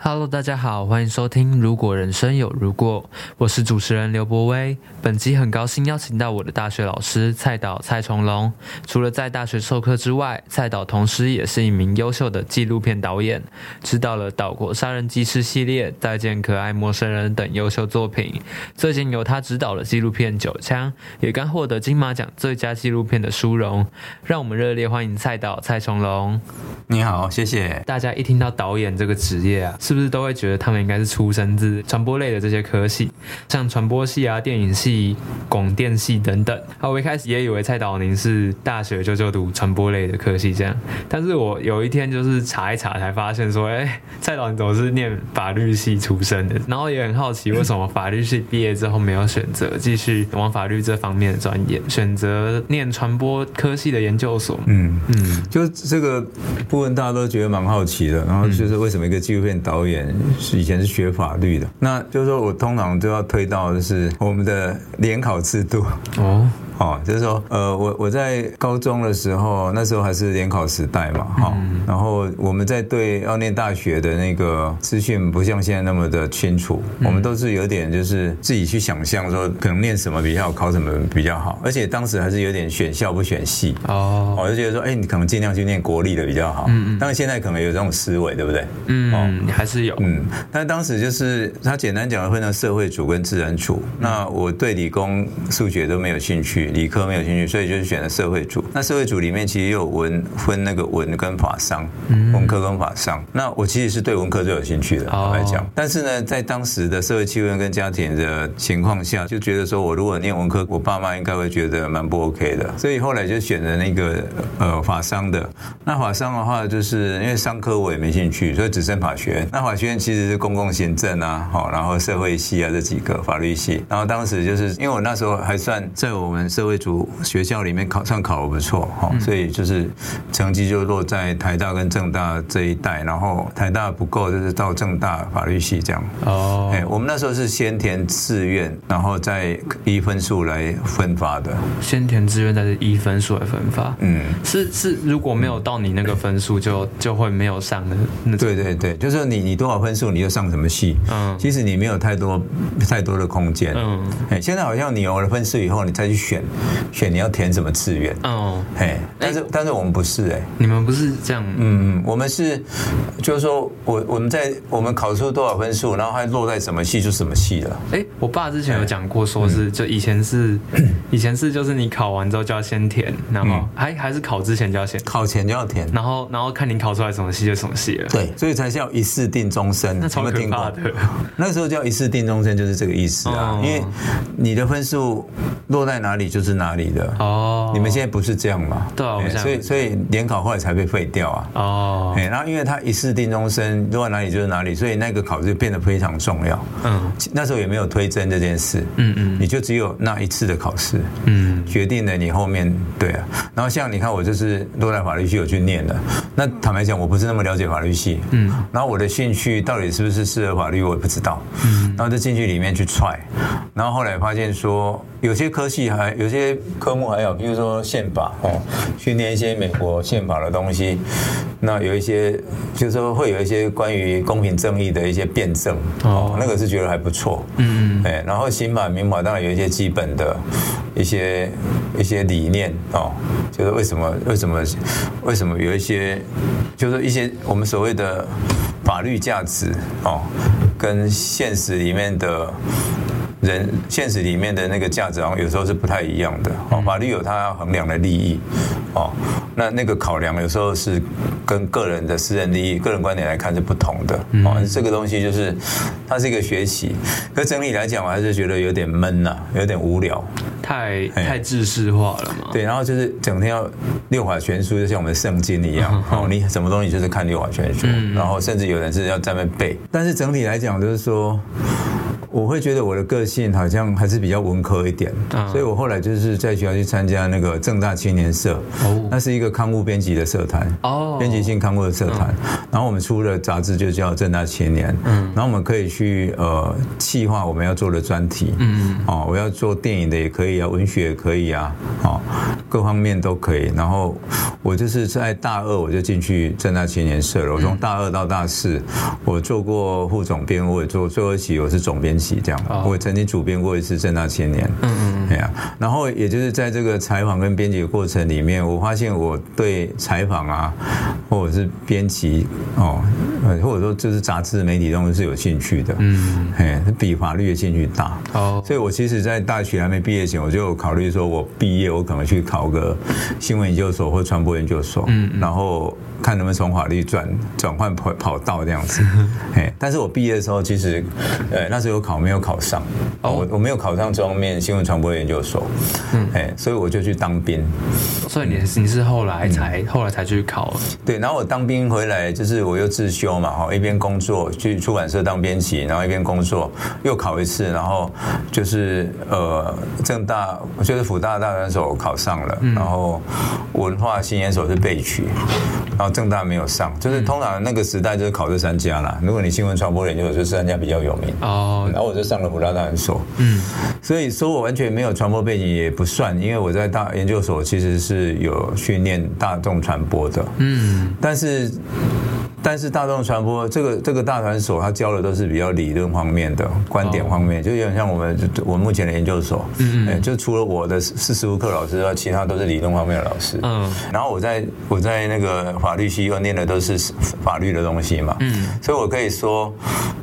Hello，大家好，欢迎收听《如果人生有如果》，我是主持人刘博威。本集很高兴邀请到我的大学老师蔡导蔡崇龙。除了在大学授课之外，蔡导同时也是一名优秀的纪录片导演，执导了《岛国杀人技师》系列、《再见可爱陌生人》等优秀作品。最近由他执导的纪录片《九枪》也刚获得金马奖最佳纪录片的殊荣。让我们热烈欢迎蔡导蔡崇龙。你好，谢谢。大家一听到导演这个职业啊，是不是都会觉得他们应该是出身自传播类的这些科系，像传播系啊、电影系、广电系等等。啊，我一开始也以为蔡导您是大学就就读传播类的科系这样，但是我有一天就是查一查才发现说，哎，蔡导你总是念法律系出身的？然后也很好奇为什么法律系毕业之后没有选择继续往法律这方面的专业，选择念传播科系的研究所。嗯嗯，就这个部分大家都觉得蛮好奇的，然后就是为什么一个纪录片导演。是以前是学法律的，那就是说我通常就要推到的是我们的联考制度。哦。哦，就是说，呃，我我在高中的时候，那时候还是联考时代嘛，哈、嗯，然后我们在对要念大学的那个资讯不像现在那么的清楚，嗯、我们都是有点就是自己去想象说可能念什么比较好，考什么比较好，而且当时还是有点选校不选系。哦，我就觉得说，哎，你可能尽量去念国立的比较好，嗯嗯，当然现在可能有这种思维，对不对？嗯，哦，还是有，嗯，但当时就是他简单讲的分成社会组跟自然组，嗯、那我对理工数学都没有兴趣。理科没有兴趣，所以就是选了社会组。那社会组里面其实也有文分那个文跟法商，文科跟法商。那我其实是对文科最有兴趣的，坦白讲。但是呢，在当时的社会气氛跟家庭的情况下，就觉得说我如果念文科，我爸妈应该会觉得蛮不 OK 的。所以后来就选了那个呃法商的。那法商的话，就是因为商科我也没兴趣，所以只剩法学院。那法学院其实是公共行政啊，好，然后社会系啊这几个法律系。然后当时就是因为我那时候还算在我们。社会组学校里面考上考的不错哈，所以就是成绩就落在台大跟政大这一带，然后台大不够就是到政大法律系这样。哦，哎，我们那时候是先填志愿，然后再依分数来分发的。先填志愿，再是依分数来分发。嗯，是是，如果没有到你那个分数，就就会没有上的那。对对对，就是你你多少分数你就上什么系。嗯，其实你没有太多太多的空间。嗯，哎，现在好像你有了分数以后，你再去选。选你要填什么志愿？哦，哎，但是但是我们不是哎，你们不是这样？嗯，我们是，就是说我我们在我们考出多少分数，然后还落在什么系就什么系了。哎，我爸之前有讲过，说是就以前是 以前是就是你考完之后就要先填，然后还还是考之前就要先考前就要填，然后然后看你考出来什么系就什么系了。对，所以才叫一试定终身。那超可怕的。那时候叫一次定终身就是这个意思啊，因为你的分数落在哪里就是哪里的哦，你们现在不是这样嘛？对啊，所以所以联考后来才被废掉啊。哦，然后因为他一次定终身，落在哪里就是哪里，所以那个考试变得非常重要。嗯，那时候也没有推甄这件事。嗯嗯，你就只有那一次的考试，嗯，决定了你后面对啊。然后像你看，我就是落在法律系，我去念了。那坦白讲，我不是那么了解法律系。嗯，然后我的兴趣到底是不是适合法律，我也不知道。嗯，然后就进去里面去踹，然后后来发现说，有些科系还有些科目还有，比如说宪法哦，训练一些美国宪法的东西。那有一些就是说会有一些关于公平正义的一些辩证哦，那个是觉得还不错。嗯嗯。哎，然后刑法、民法当然有一些基本的一些一些理念哦，就是为什么为什么为什么有一些就是一些我们所谓的法律价值哦，跟现实里面的。人现实里面的那个价值，好像有时候是不太一样的。哦，法律有它要衡量的利益，哦，那那个考量有时候是跟个人的私人利益、个人观点来看是不同的。哦，这个东西就是它是一个学习。可整体来讲，我还是觉得有点闷呐，有点无聊，太太知识化了嘛。对，然后就是整天要六法全书，就像我们圣经一样。哦，你什么东西就是看六法全书，然后甚至有人是要在那背。但是整体来讲，就是说。我会觉得我的个性好像还是比较文科一点，所以我后来就是在学校去参加那个正大青年社，哦。那是一个刊物编辑的社团，哦。编辑性刊物的社团。然后我们出的杂志就叫正大青年，嗯，然后我们可以去呃企划我们要做的专题，嗯。哦，我要做电影的也可以啊，文学也可以啊，哦，各方面都可以。然后我就是在大二我就进去正大青年社了，我从大二到大四，我做过副总编，我也做最后一期我是总编辑这样，哦、我曾经主编过一次正大青年，嗯嗯，对啊，然后也就是在这个采访跟编辑的过程里面，我发现我对采访啊，或者是编辑哦，或者说就是杂志媒体东西是有兴趣的，嗯，哎，比法律的兴趣大。哦，所以我其实，在大学还没毕业前，我就考虑说，我毕业我可能去考个新闻研究所或传播研究所，嗯，然后。看能不能从法律转转换跑跑道这样子，哎，但是我毕业的时候其实，呃，那时候有考没有考上，哦，我我没有考上中面新闻传播研究所，嗯，哎，所以我就去当兵，所以你你是后来才、嗯、后来才去考，对，然后我当兵回来就是我又自修嘛，哈，一边工作去出版社当编辑，然后一边工作又考一次，然后就是呃正大就是辅大大专所考上了，嗯、然后文化新研所是被取，然后。正大没有上，就是通常那个时代就是考这三家啦。如果你新闻传播研究所，就这三家比较有名。哦。然后我就上了普大大研所，嗯，所以说我完全没有传播背景也不算，因为我在大研究所其实是有训练大众传播的，嗯，但是。但是大众传播这个这个大传所，他教的都是比较理论方面的观点方面，就有点像我们我目前的研究所，嗯，就除了我的是实务课老师，其他都是理论方面的老师，嗯，然后我在我在那个法律系又念的都是法律的东西嘛，嗯，所以我可以说，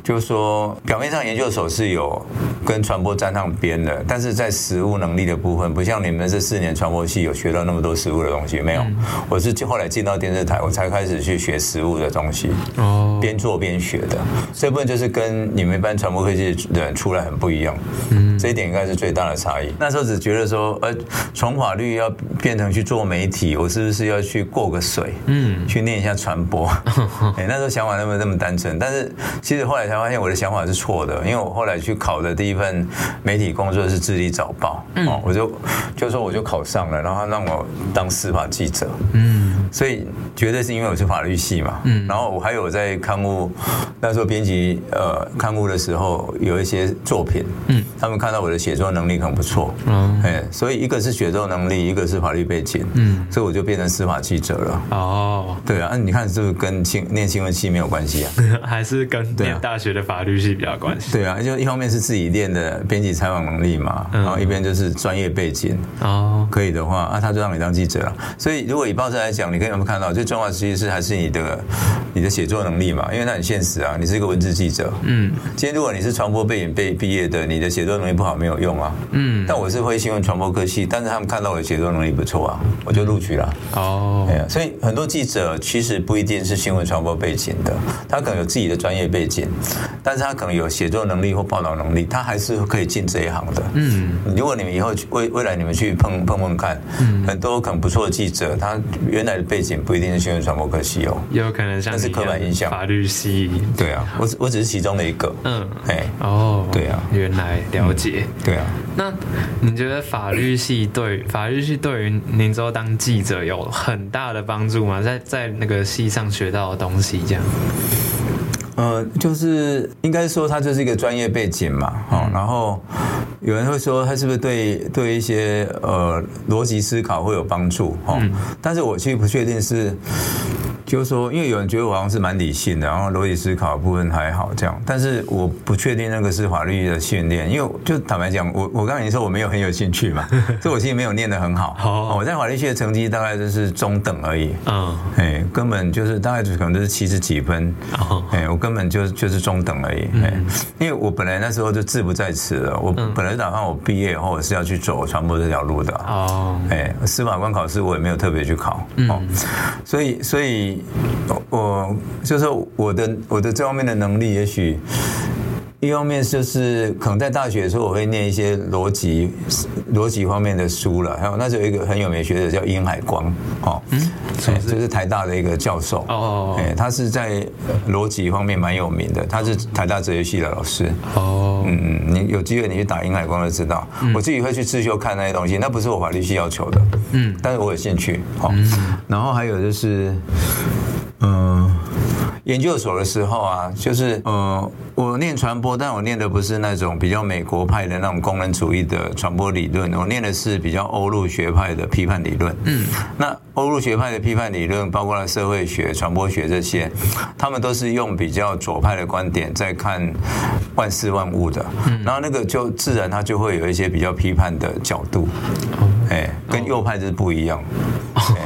就是说表面上研究所是有跟传播沾上边的，但是在实务能力的部分，不像你们这四年传播系有学到那么多实务的东西，没有，我是后来进到电视台，我才开始去学实务的东西。东西哦，边做边学的。这部分就是跟你们一般传播科技的人出来很不一样，嗯，这一点应该是最大的差异。那时候只觉得说，呃，从法律要变成去做媒体，我是不是要去过个水，嗯，去念一下传播？哎，那时候想法那么那么单纯，但是其实后来才发现我的想法是错的，因为我后来去考的第一份媒体工作是《智利早报》，哦，我就就说我就考上了，然后他让我当司法记者，嗯，所以绝对是因为我是法律系嘛，嗯，然后。我还有在刊物那时候编辑呃刊物的时候有一些作品，嗯，他们看到我的写作能力很不错，嗯，哎，所以一个是写作能力，一个是法律背景，嗯，所以我就变成司法记者了。哦，对啊，那你看是不是跟新念新闻系没有关系啊？还是跟念大学的法律系比较关系？对啊，就一方面是自己练的编辑采访能力嘛，然后一边就是专业背景。哦，可以的话，啊，他就让你当记者了。所以如果以报社来讲，你可以有没有看到最重要的其实是还是你的。你的写作能力嘛，因为那很现实啊，你是一个文字记者。嗯，今天如果你是传播背景被毕业的，你的写作能力不好没有用啊。嗯，但我是会新闻传播科系，但是他们看到我的写作能力不错啊，我就录取了。哦，对啊，所以很多记者其实不一定是新闻传播背景的，他可能有自己的专业背景，但是他可能有写作能力或报道能力，他还是可以进这一行的。嗯，如果你们以后未未来你们去碰碰碰看，嗯，很多很不错的记者，他原来的背景不一定是新闻传播科系哦，也有可能像是。刻板印象，法律系，对啊，我只我只是其中的一个，嗯，哎，哦，对啊，原来了解，嗯，对啊，那你觉得法律系对法律系对于您之后当记者有很大的帮助吗？在在那个系上学到的东西，这样？呃，就是应该说他就是一个专业背景嘛，哈、嗯，然后有人会说他是不是对对一些呃逻辑思考会有帮助，哦、嗯，但是我其实不确定是。就是说，因为有人觉得我好像是蛮理性的，然后逻辑思考的部分还好这样，但是我不确定那个是法律的训练，因为就坦白讲，我我刚才你说我没有很有兴趣嘛，所以我其实没有念得很好。Oh. 我在法律系的成绩大概就是中等而已。嗯，哎，根本就是大概就可能就是七十几分。哦，哎，我根本就就是中等而已。哎、嗯，因为我本来那时候就志不在此了，我本来打算我毕业以后我是要去走传播这条路的。哦，哎，司法官考试我也没有特别去考。哦，所以所以。我就是我的我的这方面的能力，也许。一方面就是可能在大学的时候，我会念一些逻辑逻辑方面的书了。还有那时候有一个很有名学者叫殷海光，哦，嗯，就是台大的一个教授，哦，哎，他是在逻辑方面蛮有名的，他是台大哲学系的老师，哦，嗯嗯，你有机会你去打殷海光就知道。我自己会去自修看那些东西，那不是我法律系要求的，嗯，但是我有兴趣，好，然后还有就是，嗯。研究所的时候啊，就是呃，我念传播，但我念的不是那种比较美国派的那种工人主义的传播理论，我念的是比较欧陆学派的批判理论。嗯，那欧陆学派的批判理论，包括了社会学、传播学这些，他们都是用比较左派的观点在看万事万物的。嗯，然后那个就自然它就会有一些比较批判的角度。哎，跟右派就是不一样。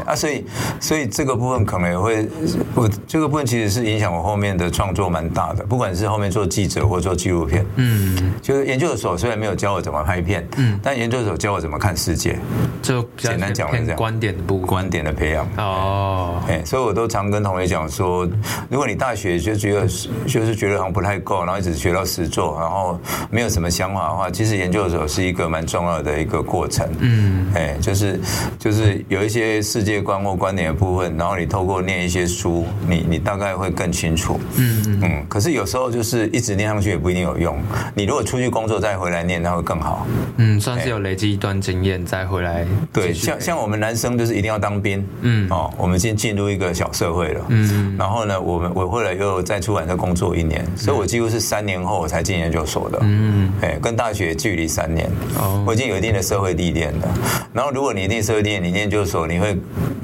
啊，所以，所以这个部分可能也会，我这个部分其实是影响我后面的创作蛮大的，不管是后面做记者或做纪录片，嗯，就是研究所虽然没有教我怎么拍片，嗯，但研究所教我怎么看世界，就简单讲是这样，观点的部分，观点的培养，哦，哎，所以我都常跟同学讲说，如果你大学就觉得就是觉得好像不太够，然后一直学到实作，然后没有什么想法的话，其实研究所是一个蛮重要的一个过程，嗯，哎，就是就是有一些世界观或观点的部分，然后你透过念一些书，你你大概会更清楚。嗯嗯嗯。可是有时候就是一直念上去也不一定有用。你如果出去工作再回来念，那会更好。嗯，算是有累积一段经验再回来。对，像像我们男生就是一定要当兵。嗯。哦，我们先进入一个小社会了。嗯。然后呢，我们我后来又再出版社工作一年，所以我几乎是三年后我才进研究所的。嗯。哎，跟大学距离三年。哦。我已经有一定的社会历练了。然后如果你一定社会历练，你念研究所你会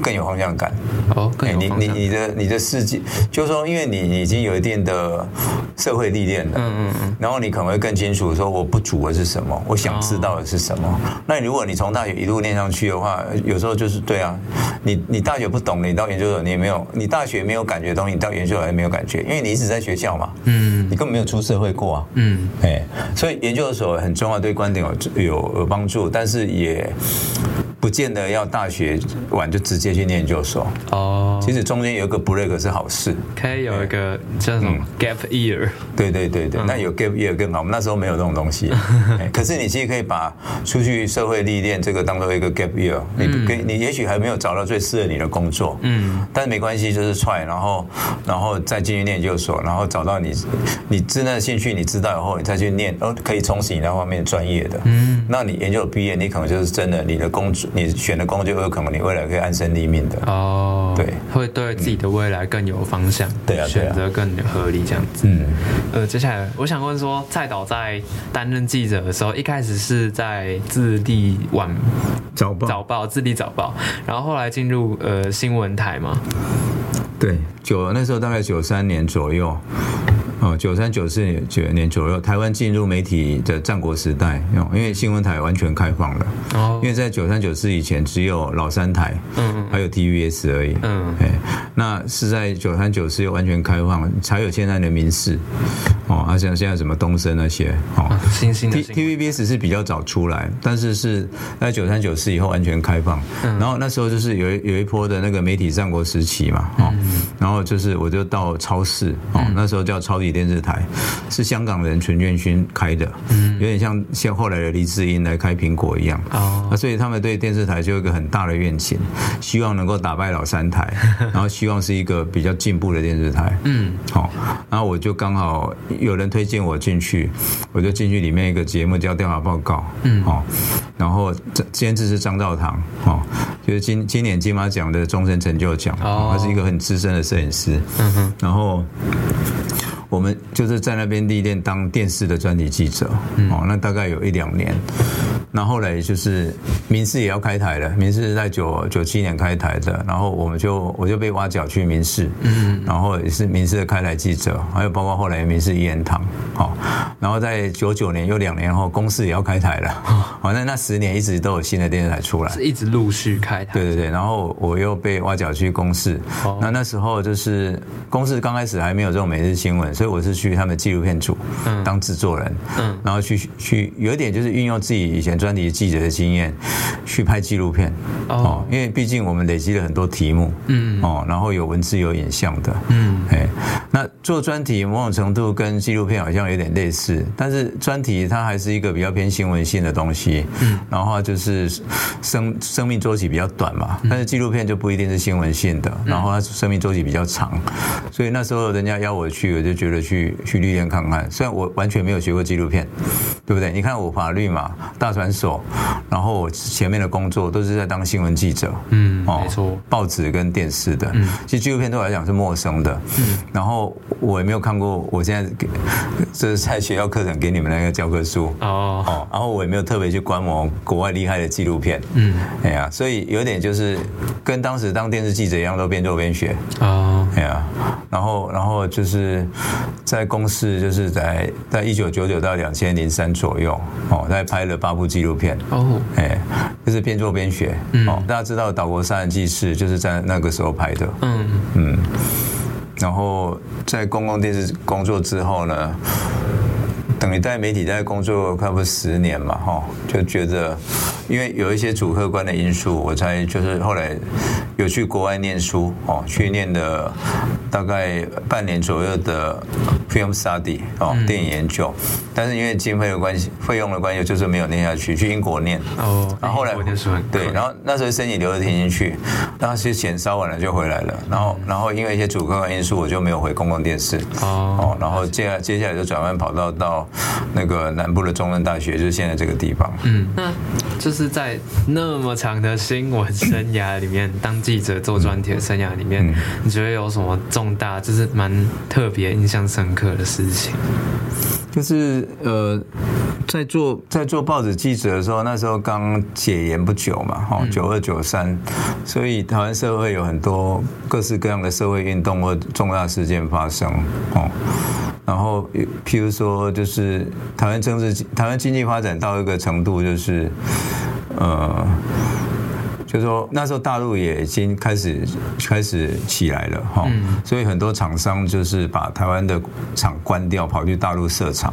更有方向感哦，更有方向。你你你的你的世界，就是说，因为你你已经有一定的社会历练了，嗯嗯嗯，然后你可能会更清楚说我不足的是什么，我想知道的是什么。那如果你从大学一路念上去的话，有时候就是对啊，你你大学不懂，你到研究所你也没有，你大学没有感觉的东西，你到研究所也没有感觉，因为你一直在学校嘛，嗯，你根本没有出社会过啊，嗯，哎，所以研究所很重要，对观点有有有帮助，但是也。不见得要大学完就直接去念研究所哦。其实中间有一个 break 是好事，可以有一个叫什么 gap year。对对对对，那有 gap year 更好。我们那时候没有这种东西，可是你其实可以把出去社会历练这个当做一个 gap year。你可以，你也许还没有找到最适合你的工作，嗯，但是没关系，就是 try，然后然后再进去念研究所，然后找到你你真的兴趣，你知道以后你再去念，哦，可以充实你那方面专业的，嗯，那你研究所毕业，你可能就是真的你的工作。你选的工作有可能你未来可以安身立命的哦，对，会对自己的未来更有方向，对啊，选择更合理这样子。嗯，呃，接下来我想问说，蔡导在担任记者的时候，一开始是在自立晚早报，早报自立早报，然后后来进入呃新闻台嘛？对，九那时候大概九三年左右。哦，九三九四年九年左右，台湾进入媒体的战国时代，因为新闻台完全开放了。哦，因为在九三九四以前只有老三台，嗯，还有 TVS 而已。嗯，哎，那是在九三九四又完全开放，才有现在的民视。哦，啊，像现在什么东森那些，哦，新兴的 TVBS 是比较早出来，但是是在九三九四以后完全开放。嗯，然后那时候就是有一有一波的那个媒体战国时期嘛，哦，然后就是我就到超市，哦，那时候叫超。电视台是香港人陈建勋开的，嗯，有点像像后来的黎智英来开苹果一样，哦，那所以他们对电视台就有一个很大的愿景，希望能够打败老三台，然后希望是一个比较进步的电视台，嗯，好，然后我就刚好有人推荐我进去，我就进去里面一个节目叫调查报告，嗯，好，然后监制是张兆堂，哦，就是今今年金马奖的终身成就奖，哦，他是一个很资深的摄影师，嗯哼，然后。我们就是在那边历练当电视的专题记者，哦，那大概有一两年。那后来就是民视也要开台了，民视是在九九七年开台的，然后我们就我就被挖角去民视，嗯，然后也是民视的开台记者，还有包括后来民视一言堂，好，然后在九九年又两年后，公视也要开台了，反正那十年一直都有新的电视台出来，是一直陆续开台，对对对，然后我又被挖角去公视，那那时候就是公视刚开始还没有这种每日新闻，所以我是去他们纪录片组当制作人，嗯，然后去去有一点就是运用自己以前专题记者的经验去拍纪录片哦，因为毕竟我们累积了很多题目，嗯。哦，然后有文字有影像的，嗯，哎，那做专题某种程度跟纪录片好像有点类似，但是专题它还是一个比较偏新闻性的东西，嗯，然后就是生生命周期比较短嘛，但是纪录片就不一定是新闻性的，然后它生命周期比较长，所以那时候人家邀我去，我就觉觉得去去历练看看。虽然我完全没有学过纪录片，对不对？你看我法律嘛，大传所，然后我前面的工作都是在当新闻记者，嗯，哦、没错，报纸跟电视的，嗯，其实纪录片对我来讲是陌生的，嗯，然后我也没有看过，我现在给这是在学校课程给你们那个教科书，哦哦，然后我也没有特别去观摩国外厉害的纪录片，嗯，哎呀，所以有点就是跟当时当电视记者一样，都边做边学，哦，哎呀，然后然后就是在公司，就是在在一九九九到两千零三左右，哦，在拍了八部纪录片，哦，哎，就是边做边学，嗯，哦，大家知道《岛国杀人记事》就是在那个时候拍的，嗯嗯，然后在公共电视工作之后呢。等于在媒体在工作快不多十年嘛，哈，就觉得，因为有一些主客观的因素，我才就是后来有去国外念书，哦，去念的大概半年左右的 film study 哦，电影研究，但是因为经费的关系，费用的关系，就是没有念下去，去英国念。哦，然后后来对，然后那时候申请留着填进去，当时钱烧完了就回来了，然后然后因为一些主客观因素，我就没有回公共电视。哦，然后接下接下来就转弯跑道到。那个南部的中正大学就是现在这个地方。嗯，那就是在那么长的新闻生涯里面，当记者做专题的生涯里面，嗯、你觉得有什么重大，就是蛮特别、印象深刻的事情？就是呃，在做在做报纸记者的时候，那时候刚解严不久嘛，哈，九二九三，所以台湾社会有很多各式各样的社会运动或重大事件发生，哦。然后，譬如说，就是台湾政治、台湾经济发展到一个程度，就是，呃。就是说那时候大陆也已经开始开始起来了哈，所以很多厂商就是把台湾的厂关掉，跑去大陆设厂，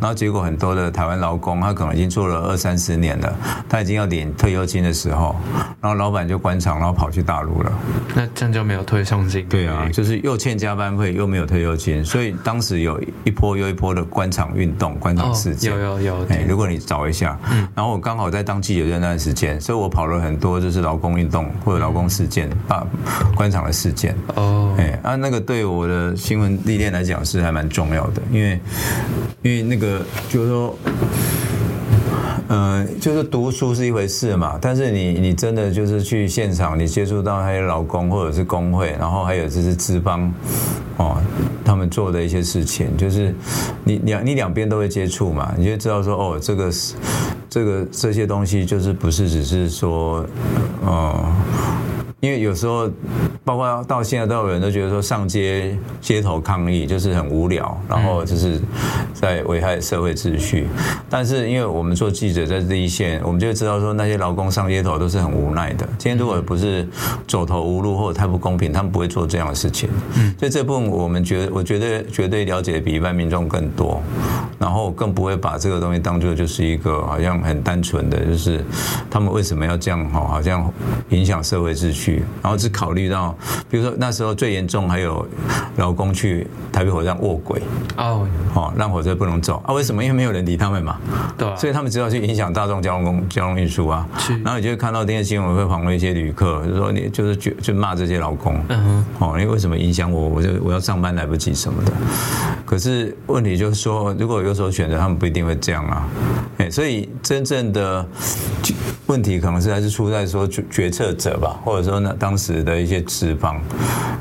然后结果很多的台湾劳工他可能已经做了二三十年了，他已经要领退休金的时候，然后老板就关厂，然后跑去大陆了。那这样就没有退休金？对啊，就是又欠加班费，又没有退休金，所以当时有一波又一波的关厂运动、关厂事件。有有有，哎，如果你找一下，然后我刚好在当记者那段时间，所以我跑了很多。就是劳工运动或者劳工事件，把官场的事件哦，哎，啊，那个对我的新闻历练来讲是还蛮重要的，因为因为那个就是说，呃，就是读书是一回事嘛，但是你你真的就是去现场，你接触到还有劳工或者是工会，然后还有就是资方哦，他们做的一些事情，就是你两你两边都会接触嘛，你就知道说哦，这个是。这个这些东西就是不是只是说，嗯。因为有时候，包括到现在都有人都觉得说上街街头抗议就是很无聊，然后就是在危害社会秩序。但是因为我们做记者在第一线，我们就知道说那些劳工上街头都是很无奈的。今天如果不是走投无路或者太不公平，他们不会做这样的事情。所以这部分我们觉得，我觉得绝对了解比一般民众更多，然后更不会把这个东西当做就是一个好像很单纯的，就是他们为什么要这样哈，好像影响社会秩序。然后只考虑到，比如说那时候最严重，还有劳工去台北火车站卧轨哦，哦，让火车不能走啊？为什么？因为没有人理他们嘛，对，所以他们只好去影响大众交通公交通运输啊。是然后你就会看到电视新闻会访问一些旅客，就说你就是就就骂这些劳工，嗯哼，哦，你为什么影响我？我就我要上班来不及什么的。可是问题就是说，如果有所选择，他们不一定会这样啊。哎，所以真正的问题可能是还是出在说决决策者吧，或者说。那当时的一些资方，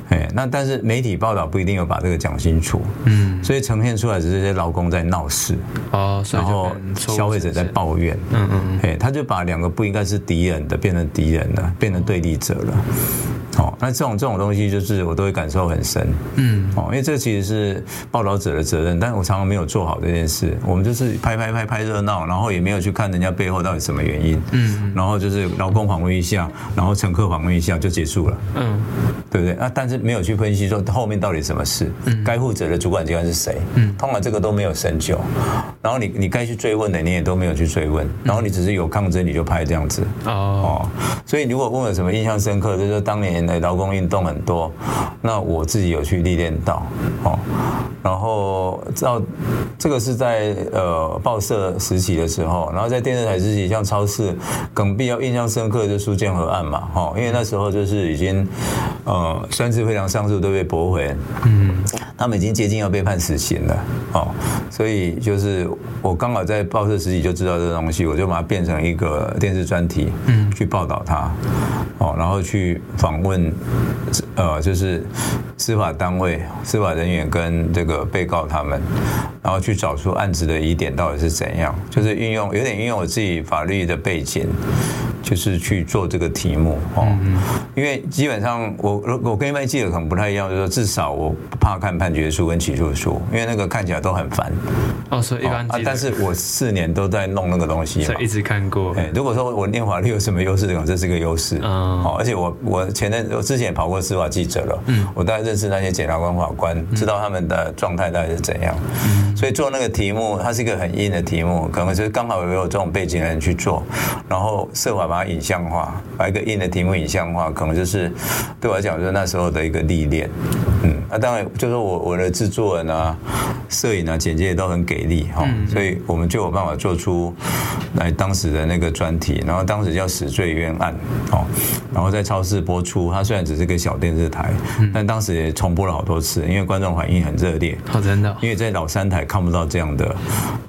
哎，那但是媒体报道不一定有把这个讲清楚，嗯，所以呈现出来只是这些劳工在闹事，哦，然后消费者在抱怨，嗯嗯，哎，他就把两个不应该是敌人的变成敌人了，变成对立者了。哦，那这种这种东西就是我都会感受很深，嗯，哦，因为这其实是报道者的责任，但是我常常没有做好这件事，我们就是拍拍拍拍热闹，然后也没有去看人家背后到底什么原因，嗯，然后就是劳工访问一下，然后乘客访问一下就结束了，嗯，对不对？啊但是没有去分析说后面到底什么事，嗯，该负责的主管机关是谁，嗯，通常这个都没有深究，然后你你该去追问的你也都没有去追问，然后你只是有抗争你就拍这样子，哦，哦，所以如果问我什么印象深刻，就是说当年。劳工运动很多，那我自己有去历练到，哦，然后到这个是在呃报社时期的时候，然后在电视台时期，像超市梗，必要印象深刻的就是苏建和案嘛，哈，因为那时候就是已经呃三次非常上诉都被驳回，嗯。他们已经接近要被判死刑了，哦，所以就是我刚好在报社时期就知道这个东西，我就把它变成一个电视专题，嗯，去报道它，哦，然后去访问，呃，就是司法单位、司法人员跟这个被告他们，然后去找出案子的疑点到底是怎样，就是运用有点运用我自己法律的背景。就是去做这个题目哦，因为基本上我我跟一般记者可能不太一样，就是说至少我不怕看判决书跟起诉书，因为那个看起来都很烦。哦，所以一般记者，但是我四年都在弄那个东西嘛，一直看过。哎，如果说我念法律有什么优势的话，这是个优势。嗯，哦，而且我我前阵我之前也跑过司法记者了，嗯，我大概认识那些检察官、法官，知道他们的状态大概是怎样。嗯，所以做那个题目，它是一个很硬的题目，可能就是刚好有这种背景的人去做，然后设法把把影像化，把一个硬的题目影像化，可能就是对我来讲，就是那时候的一个历练。嗯，那、啊、当然就是我我的制作人啊、摄影啊、剪接也都很给力哈，所以我们就有办法做出来当时的那个专题，然后当时叫《死罪冤案》哦，然后在超市播出。它虽然只是个小电视台，但当时也重播了好多次，因为观众反应很热烈。好，真的，因为在老三台看不到这样的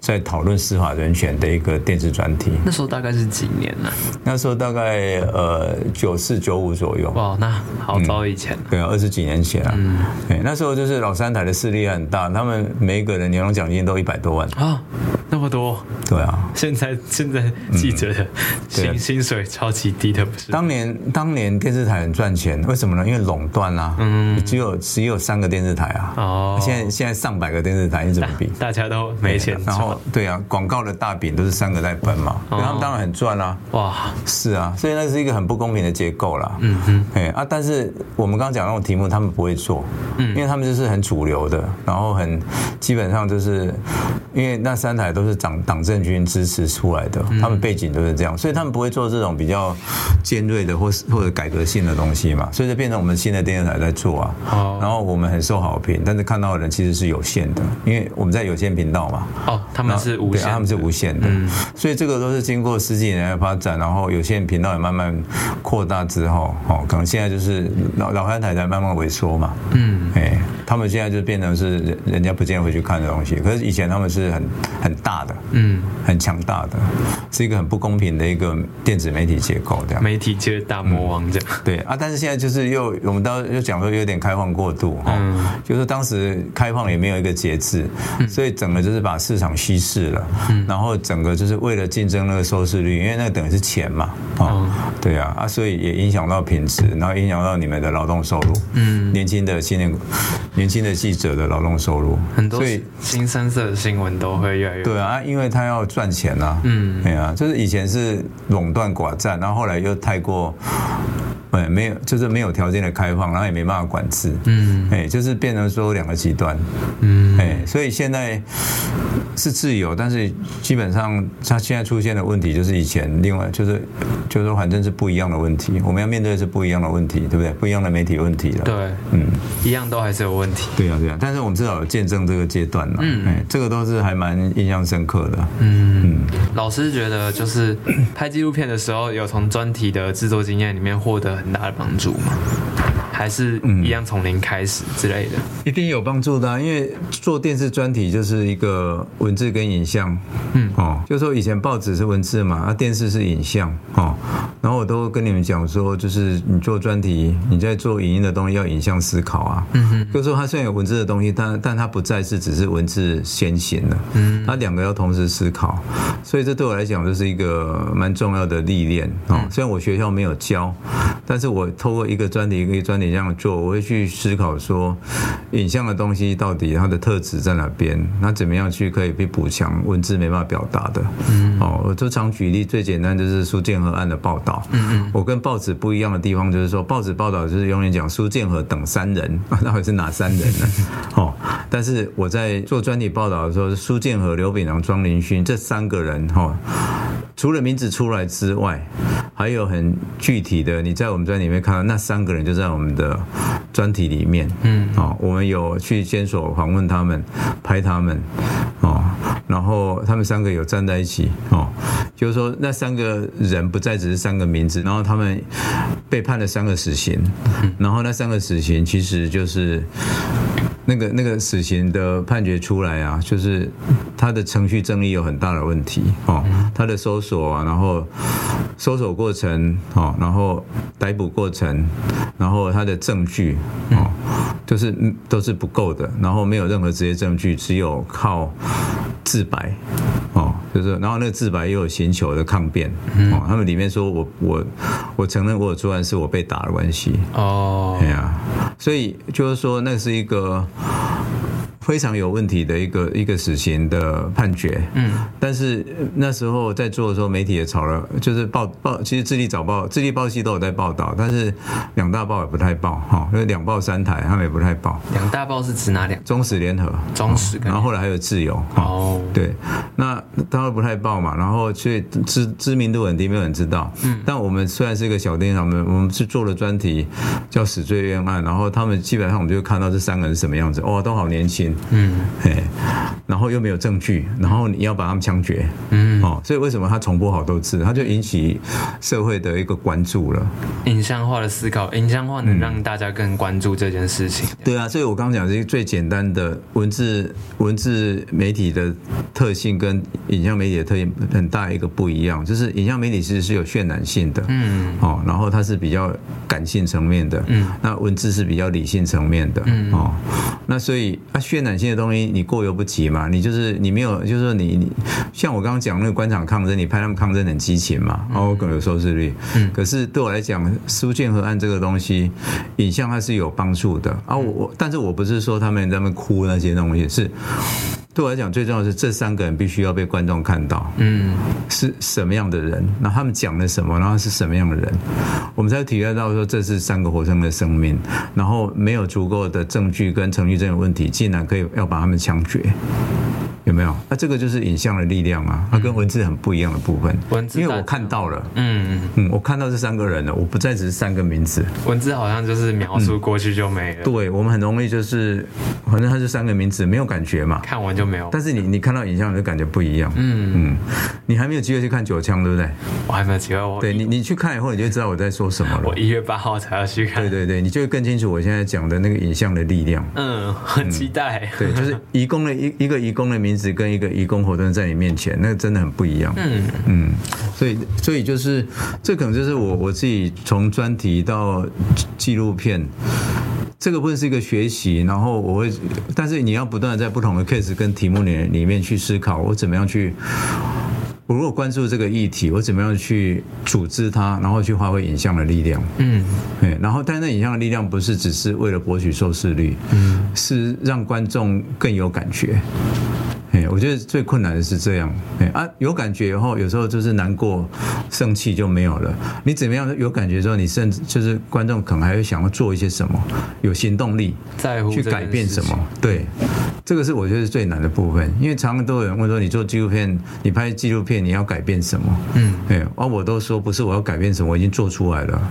在讨论司法人权的一个电视专题。那时候大概是几年呢？那时候大概呃九四九五左右。哇，那好早以前。对啊，二十几年前啊。嗯。那时候就是老三台的势力很大，他们每一个人年终奖金都一百多万啊，那么多。对啊。现在现在记者的薪薪水超级低的，不是？当年当年电视台很赚钱，为什么呢？因为垄断啊。嗯。只有只有三个电视台啊。哦。现在现在上百个电视台，你怎么比？大家都没钱。然后对啊，广告的大饼都是三个在分嘛，他们当然很赚啊。哇。是啊，所以那是一个很不公平的结构啦。嗯哼，哎啊，但是我们刚刚讲那种题目，他们不会做，因为他们就是很主流的，然后很基本上就是，因为那三台都是党党政军支持出来的，他们背景都是这样，所以他们不会做这种比较尖锐的或是或者改革性的东西嘛，所以就变成我们新的电视台在做啊。哦，然后我们很受好评，但是看到的人其实是有限的，因为我们在有线频道嘛。哦，他们是无线，他们是无线的，所以这个都是经过十几年的发展，然后有线频道也慢慢扩大之后，哦，可能现在就是老老三台在慢慢萎缩嘛，嗯，哎，他们现在就变成是人人家不见得会去看的东西，可是以前他们是很很大的，嗯，很强大的，是一个很不公平的一个电子媒体结构这样，媒体界大魔王这样，对啊，但是现在就是又我们到又讲说有点开放过度哈，嗯，就是当时开放也没有一个节制，所以整个就是把市场稀释了，嗯，然后整个就是为了竞争那个收视率，因为那个等于是钱嘛，啊，对啊，啊，所以也影响到品质，然后影响到你们的劳动收入，嗯，年轻的青年，年轻的记者的劳动收入，很多，所以新三色的新闻都会越来越，对啊，因为他要赚钱呐，嗯，对啊，就是以前是垄断寡占，然后后来又太过。对，没有，就是没有条件的开放，然后也没办法管制，嗯，哎，就是变成说两个极端，嗯，哎，所以现在是自由，但是基本上它现在出现的问题就是以前另外就是就是说反正是不一样的问题，我们要面对的是不一样的问题，对不对？不一样的媒体问题了，对，嗯，一样都还是有问题，对啊，对啊，但是我们至少有见证这个阶段了，嗯，哎，这个都是还蛮印象深刻的，嗯嗯，老师觉得就是拍纪录片的时候，有从专题的制作经验里面获得。很大的帮助吗？还是一样从零开始之类的？嗯、一定有帮助的、啊，因为做电视专题就是一个文字跟影像，嗯哦，就说以前报纸是文字嘛，啊电视是影像哦，然后我都跟你们讲说，就是你做专题，你在做影音的东西要影像思考啊，嗯哼，就说它虽然有文字的东西，但但它不再是只是文字先行了，嗯，它两个要同时思考，所以这对我来讲就是一个蛮重要的历练哦。虽然我学校没有教。但是我透过一个专题一个专题这样做，我会去思考说，影像的东西到底它的特质在哪边？那怎么样去可以被补强文字没办法表达的？嗯，哦，我就常举例，最简单就是苏建和案的报道。嗯嗯，我跟报纸不一样的地方就是说，报纸报道就是永远讲苏建和等三人，到底是哪三人呢？哦，但是我在做专题报道的时候，苏建和、刘炳良、庄林勋这三个人，哈，除了名字出来之外，还有很具体的，你在我们专里面看到那三个人就在我们的专题里面，嗯，啊，我们有去监所访问他们，拍他们，哦，然后他们三个有站在一起，哦，就是说那三个人不再只是三个名字，然后他们被判了三个死刑，然后那三个死刑其实就是。那个那个死刑的判决出来啊，就是他的程序正义有很大的问题哦，他的搜索啊，然后搜索过程哦，然后逮捕过程，然后他的证据哦，就是都是不够的，然后没有任何直接证据，只有靠自白哦，就是然后那个自白又有刑求的抗辩哦，他们里面说我我我承认我有作案是我被打的关系哦，对呀，所以就是说那是一个。非常有问题的一个一个死刑的判决，嗯，但是那时候在做的时候，媒体也炒了，就是报报，其实智利早报、智利报系都有在报道，但是两大报也不太报哈，因为两报三台他们也不太报。两大报是指哪两？中时联合、中时，然后后来还有自由。哦，对，那他们不太报嘛，然后所以知知名度很低，没有人知道。嗯，但我们虽然是一个小电视台，我们我们是做了专题叫《死罪冤案》，然后他们基本上我们就看到这三个人是什么样子，哇，都好年轻。嗯，嘿，然后又没有证据，然后你要把他们枪决，嗯，哦，所以为什么他重播好多次，他就引起社会的一个关注了。影像化的思考，影像化能让大家更关注这件事情。嗯、对啊，所以我刚刚讲这个最简单的文字文字媒体的特性跟影像媒体的特性很大一个不一样，就是影像媒体其实是有渲染性的，嗯，哦，然后它是比较感性层面的，嗯，那文字是比较理性层面的，嗯，哦，那所以啊，渲染性的东西你过犹不及嘛，你就是你没有，就是说你你像我刚刚讲那个官场抗争，你拍他们抗争很激情嘛，然后更有收视率，嗯，可是对我来讲，苏建和案这个东西，影像它是有帮助的。啊，我我，但是我不是说他们在那边哭那些东西是。对我来讲，最重要的是这三个人必须要被观众看到，嗯，是什么样的人，那他们讲了什么，然后是什么样的人，我们才体会到说这是三个活生的生命，然后没有足够的证据跟程序证有问题，竟然可以要把他们枪决。有没有？那这个就是影像的力量啊，它跟文字很不一样的部分。文字，因为我看到了，嗯嗯，我看到这三个人了，我不再只是三个名字。文字好像就是描述过去就没了。对，我们很容易就是，反正它是三个名字，没有感觉嘛。看完就没有。但是你你看到影像，就感觉不一样。嗯嗯，你还没有机会去看九枪，对不对？我还没有机会。我对你你去看以后，你就知道我在说什么了。我一月八号才要去看。对对对，你就会更清楚我现在讲的那个影像的力量。嗯，很期待。对，就是移工的一一个移工的名字跟一个义工。活动在你面前，那个真的很不一样。嗯嗯，所以所以就是这可能就是我我自己从专题到纪录片，这个部分是一个学习。然后我会，但是你要不断的在不同的 case 跟题目里里面去思考，我怎么样去，我如果关注这个议题，我怎么样去组织它，然后去发挥影像的力量。嗯，对。然后，但是那影像的力量不是只是为了博取收视率，嗯，是让观众更有感觉。哎，我觉得最困难的是这样。哎啊，有感觉以后，有时候就是难过、生气就没有了。你怎么样有感觉之后，你甚至就是观众可能还会想要做一些什么，有行动力，在乎去改变什么。对，这个是我觉得是最难的部分。因为常常都有人问说，你做纪录片，你拍纪录片，你要改变什么？嗯，哎，而我都说不是，我要改变什么，我已经做出来了。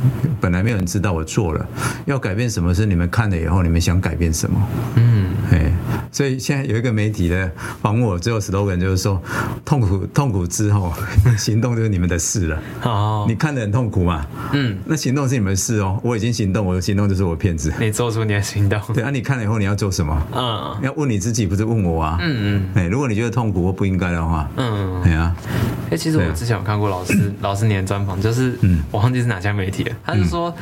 本来没有人知道我做了，要改变什么是你们看了以后，你们想改变什么？嗯，哎，所以现在有一个媒体的。帮我最后 slogan 就是说，痛苦痛苦之后，行动就是你们的事了。哦，你看得很痛苦嘛？嗯，那行动是你们的事哦。我已经行动，我的行动就是我骗子。你做出你的行动。对 啊，你看了以后你要做什么？嗯，要问你自己，不是问我啊。嗯嗯。哎，如果你觉得痛苦或不应该的话，嗯，对啊。哎，其实我之前有看过老师 老师你的专访，就是嗯，我忘记是哪家媒体了，他是说。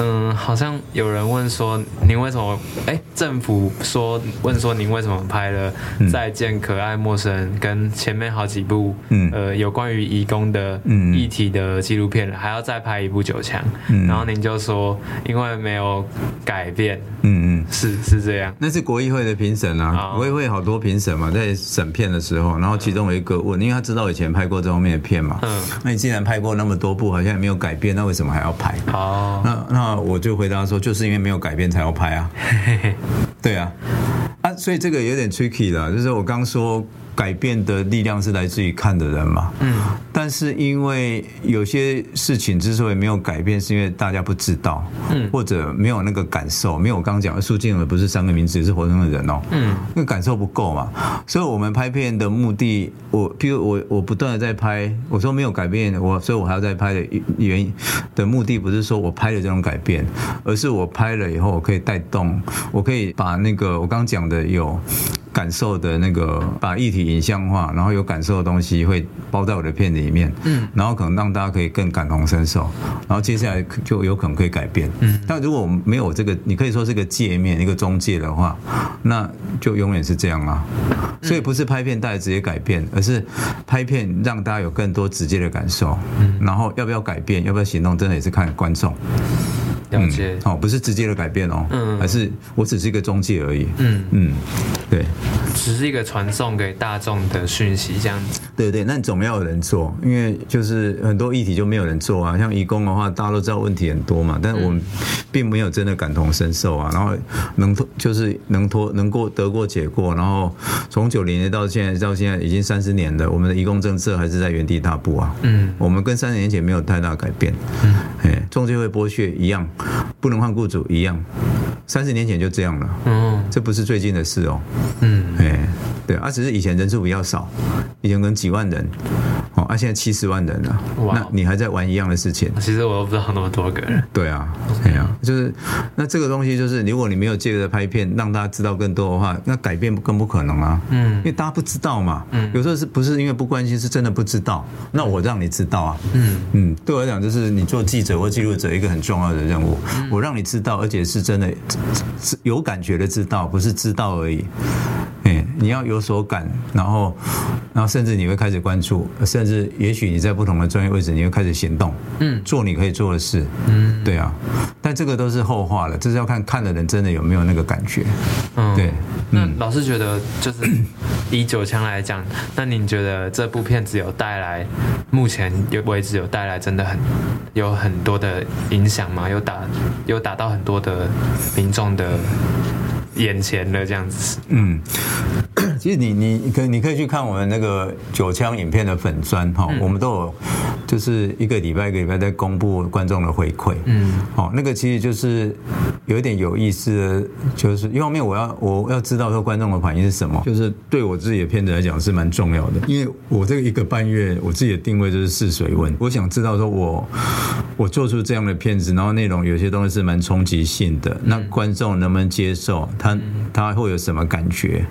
嗯，好像有人问说，你为什么？哎，政府说问说，您为什么拍了《再见可爱陌生人》跟前面好几部，嗯，呃，有关于移工的议题的纪录片，还要再拍一部《九强》？嗯，然后您就说，因为没有改变。嗯嗯，是是这样。那是国艺会的评审啊，国艺会好多评审嘛，在审片的时候，然后其中有一个问，因为他知道以前拍过这方面的片嘛，嗯，那你既然拍过那么多部，好像也没有改变，那为什么还要拍？哦，那那。我就回答说，就是因为没有改变才要拍啊，对啊，啊，所以这个有点 tricky 啦，就是我刚说改变的力量是来自于看的人嘛。嗯。但是因为有些事情之所以没有改变，是因为大家不知道，嗯，或者没有那个感受，没有我刚刚讲的苏静儿不是三个名字，也是活生生的人哦。嗯。那个感受不够嘛，所以我们拍片的目的，我譬如我我不断的在拍，我说没有改变，我所以我还要再拍的原因的目的不是说我拍了这种改变，而是我拍了以后我可以带动，我可以把那个我刚刚讲的有。感受的那个，把议题影像化，然后有感受的东西会包在我的片里面，嗯，然后可能让大家可以更感同身受，然后接下来就有可能可以改变，嗯，但如果没有这个，你可以说是个界面，一个中介的话，那就永远是这样啊。所以不是拍片带来直接改变，而是拍片让大家有更多直接的感受，嗯，然后要不要改变，要不要行动，真的也是看观众。了解，哦，不是直接的改变哦，嗯，还是我只是一个中介而已，嗯。嗯，对，只是一个传送给大众的讯息这样子，对对，那总要有人做，因为就是很多议题就没有人做啊，像义工的话，大家都知道问题很多嘛，但是我们并没有真的感同身受啊，然后能拖就是能脱能过得过且过，然后从九零年到现在到现在已经三十年了，我们的移工政策还是在原地踏步啊，嗯，我们跟三十年前没有太大改变，嗯，哎，中介会剥削一样。不能换雇主一样，三十年前就这样了。嗯，这不是最近的事哦。嗯，哎，对，而、啊、只是以前人数比较少，以前可能几万人，哦，啊，现在七十万人了。哇，那你还在玩一样的事情？其实我都不知道那么多个人。对啊，对啊，就是那这个东西，就是如果你没有借着拍片让大家知道更多的话，那改变更不可能啊。嗯，因为大家不知道嘛。嗯，有时候是不是因为不关心，是真的不知道。那我让你知道啊。嗯嗯，对我来讲，就是你做记者或记录者一个很重要的任务。我让你知道，而且是真的，是有感觉的知道，不是知道而已。哎，你要有所感，然后，然后甚至你会开始关注，甚至也许你在不同的专业位置，你会开始行动，嗯，做你可以做的事，嗯，对啊。但这个都是后话了，这是要看看的人真的有没有那个感觉。嗯，对。那老师觉得，就是 以九枪来讲，那您觉得这部片子有带来，目前有为止有带来真的很有很多的影响吗？有打有打到很多的民众的眼前的这样子，嗯，其实你你可你可以去看我们那个九腔影片的粉砖哈，我们都有就是一个礼拜一个礼拜在公布观众的回馈，嗯，好，那个其实就是有一点有意思的，就是一方面我要我要知道说观众的反应是什么，就是对我自己的片子来讲是蛮重要的，因为我这个一个半月我自己的定位就是试水温，我想知道说我我做出这样的片子，然后内容有些东西是蛮冲击性的，那观众能不能接受？他他他会有什么感觉？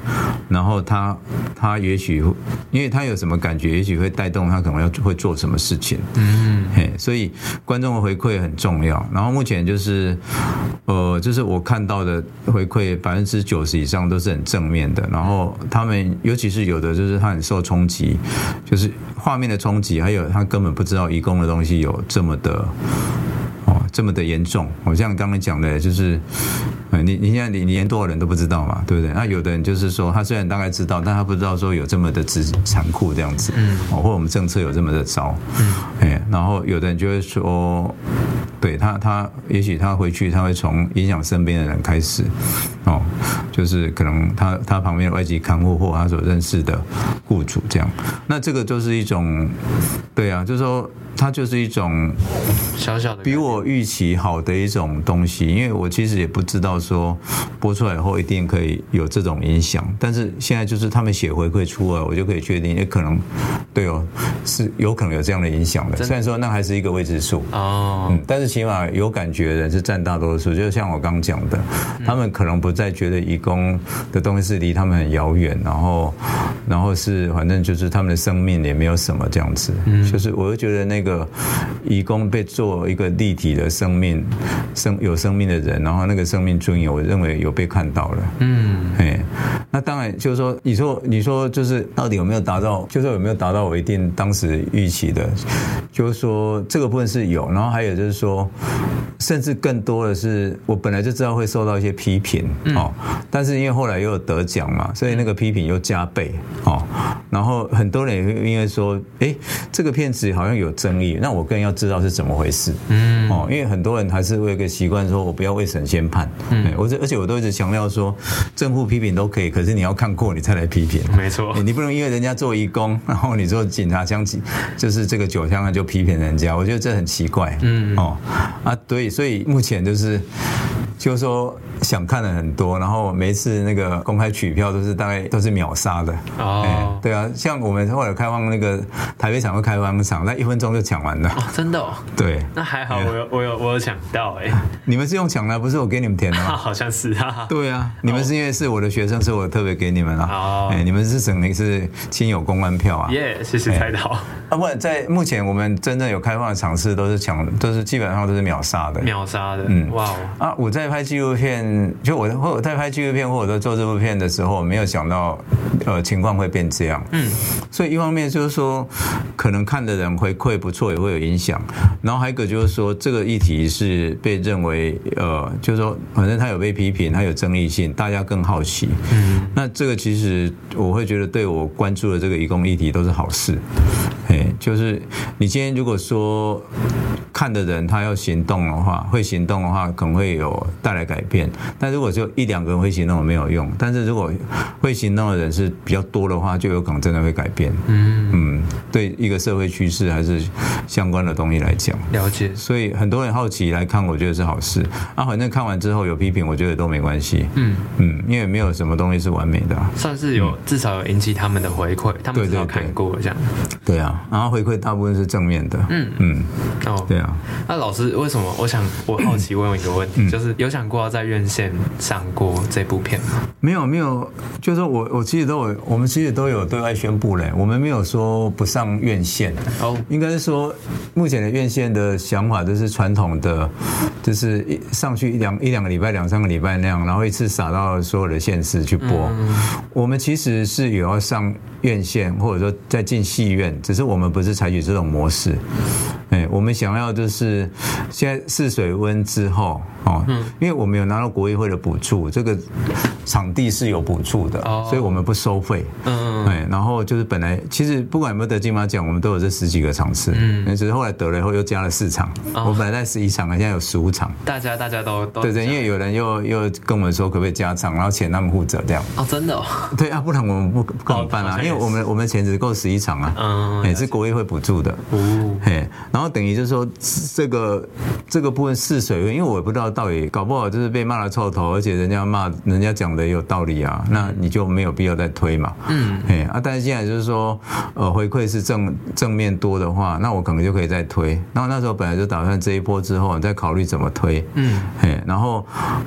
然后他他也许因为他有什么感觉，也许会带动他可能要会做什么事情。嗯，嘿，所以观众的回馈很重要。然后目前就是呃，就是我看到的回馈百分之九十以上都是很正面的。然后他们尤其是有的就是他很受冲击，就是画面的冲击，还有他根本不知道移工的东西有这么的。这么的严重，我像刚刚讲的，就是，你你现在你连多少人都不知道嘛，对不对？那有的人就是说，他虽然大概知道，但他不知道说有这么的残残酷这样子，嗯，或者我们政策有这么的糟，嗯，哎，然后有的人就会说，对他他也许他回去他会从影响身边的人开始，哦，就是可能他他旁边的外籍看护或他所认识的雇主这样，那这个就是一种，对啊，就是说。它就是一种小小的比我预期好的一种东西，因为我其实也不知道说播出来以后一定可以有这种影响，但是现在就是他们写回馈出来，我就可以确定，也可能对哦，是有可能有这样的影响的。虽然说那还是一个未知数哦，嗯，但是起码有感觉的人是占大多数。就像我刚刚讲的，他们可能不再觉得义工的东西是离他们很遥远，然后然后是反正就是他们的生命也没有什么这样子，嗯，就是我就觉得那个。义工被做一个立体的生命，生有生命的人，然后那个生命尊严，我认为有被看到了。嗯，哎，那当然就是说，你说你说就是到底有没有达到，就是有没有达到我一定当时预期的，就是说这个部分是有，然后还有就是说说，甚至更多的是，我本来就知道会受到一些批评哦，但是因为后来又有得奖嘛，所以那个批评又加倍哦。然后很多人也会因为说，哎，这个片子好像有争议，那我更要知道是怎么回事。嗯，哦，因为很多人还是会有一个习惯，说我不要为审先判。嗯，我这而且我都一直强调说，政府批评都可以，可是你要看过你再来批评。没错，你不能因为人家做义工，然后你做警察枪击，就是这个酒枪就批评人家，我觉得这很奇怪。嗯，哦，啊，对，所以目前就是。就是说想看的很多，然后每一次那个公开取票都是大概都是秒杀的。哦、欸，对啊，像我们后来开放那个台北场会开放场，那一分钟就抢完了，哦，真的哦，对，那还好我有我有我有抢到哎，你们是用抢的，不是我给你们填的吗？好像是啊，对啊，你们是因为是我的学生，所以我特别给你们啊，哦，哎，你们是省的是亲友公关票啊，耶，谢谢猜到，啊，不，在目前我们真正有开放的场次都是抢，都是基本上都是秒杀的，秒杀的，嗯，哇，啊，我在。拍纪录片，就我或者在拍纪录片，或者在做这部片的时候，没有想到，呃，情况会变这样。嗯，所以一方面就是说，可能看的人回馈不错，也会有影响。然后还有一个就是说，这个议题是被认为，呃，就是说，反正他有被批评，他有争议性，大家更好奇。嗯，那这个其实我会觉得，对我关注的这个移工议题都是好事。哎，就是你今天如果说看的人他要行动的话，会行动的话，可能会有带来改变。但如果就一两个人会行动，没有用。但是如果会行动的人是比较多的话，就有可能真的会改变。嗯嗯，对一个社会趋势还是相关的东西来讲，了解。所以很多人好奇来看，我觉得是好事。啊，反正看完之后有批评，我觉得都没关系。嗯嗯，因为没有什么东西是完美的，算是有至少有引起他们的回馈，他们至少看过这样。对啊。然后回馈大部分是正面的，嗯嗯，哦，对啊。那老师为什么？我想我好奇问一个问题，嗯、就是有想过要在院线上过这部片吗？没有没有，就是我我其实都有，我们其实都有对外宣布嘞，我们没有说不上院线。哦，应该是说目前的院线的想法就是传统的，就是一上去一两一两个礼拜、两三个礼拜那样，然后一次撒到所有的县市去播。嗯、我们其实是有要上院线，或者说再进戏院，只是我们不是采取这种模式。哎，我们想要就是现在试水温之后哦，因为我们有拿到国议会的补助，这个场地是有补助的，所以我们不收费。嗯，哎，然后就是本来其实不管有没有得金马奖，我们都有这十几个场次，嗯，只是后来得了以后又加了四场，我本来在十一场，现在有十五场。大家大家都都对对，因为有人又又跟我们说可不可以加场，然后钱他们负责这样。哦，真的哦？对啊，不然我们不不怎么办啊？因为我们我们钱只够十一场啊，嗯，也是国议会补助的。哦，嘿。然后等于就是说，这个这个部分试水温，因为我也不知道到底搞不好就是被骂了臭头，而且人家骂人家讲的也有道理啊，那你就没有必要再推嘛。嗯，哎啊，但是现在就是说，呃，回馈是正正面多的话，那我可能就可以再推。然后那时候本来就打算这一波之后再考虑怎么推。嗯，哎，然后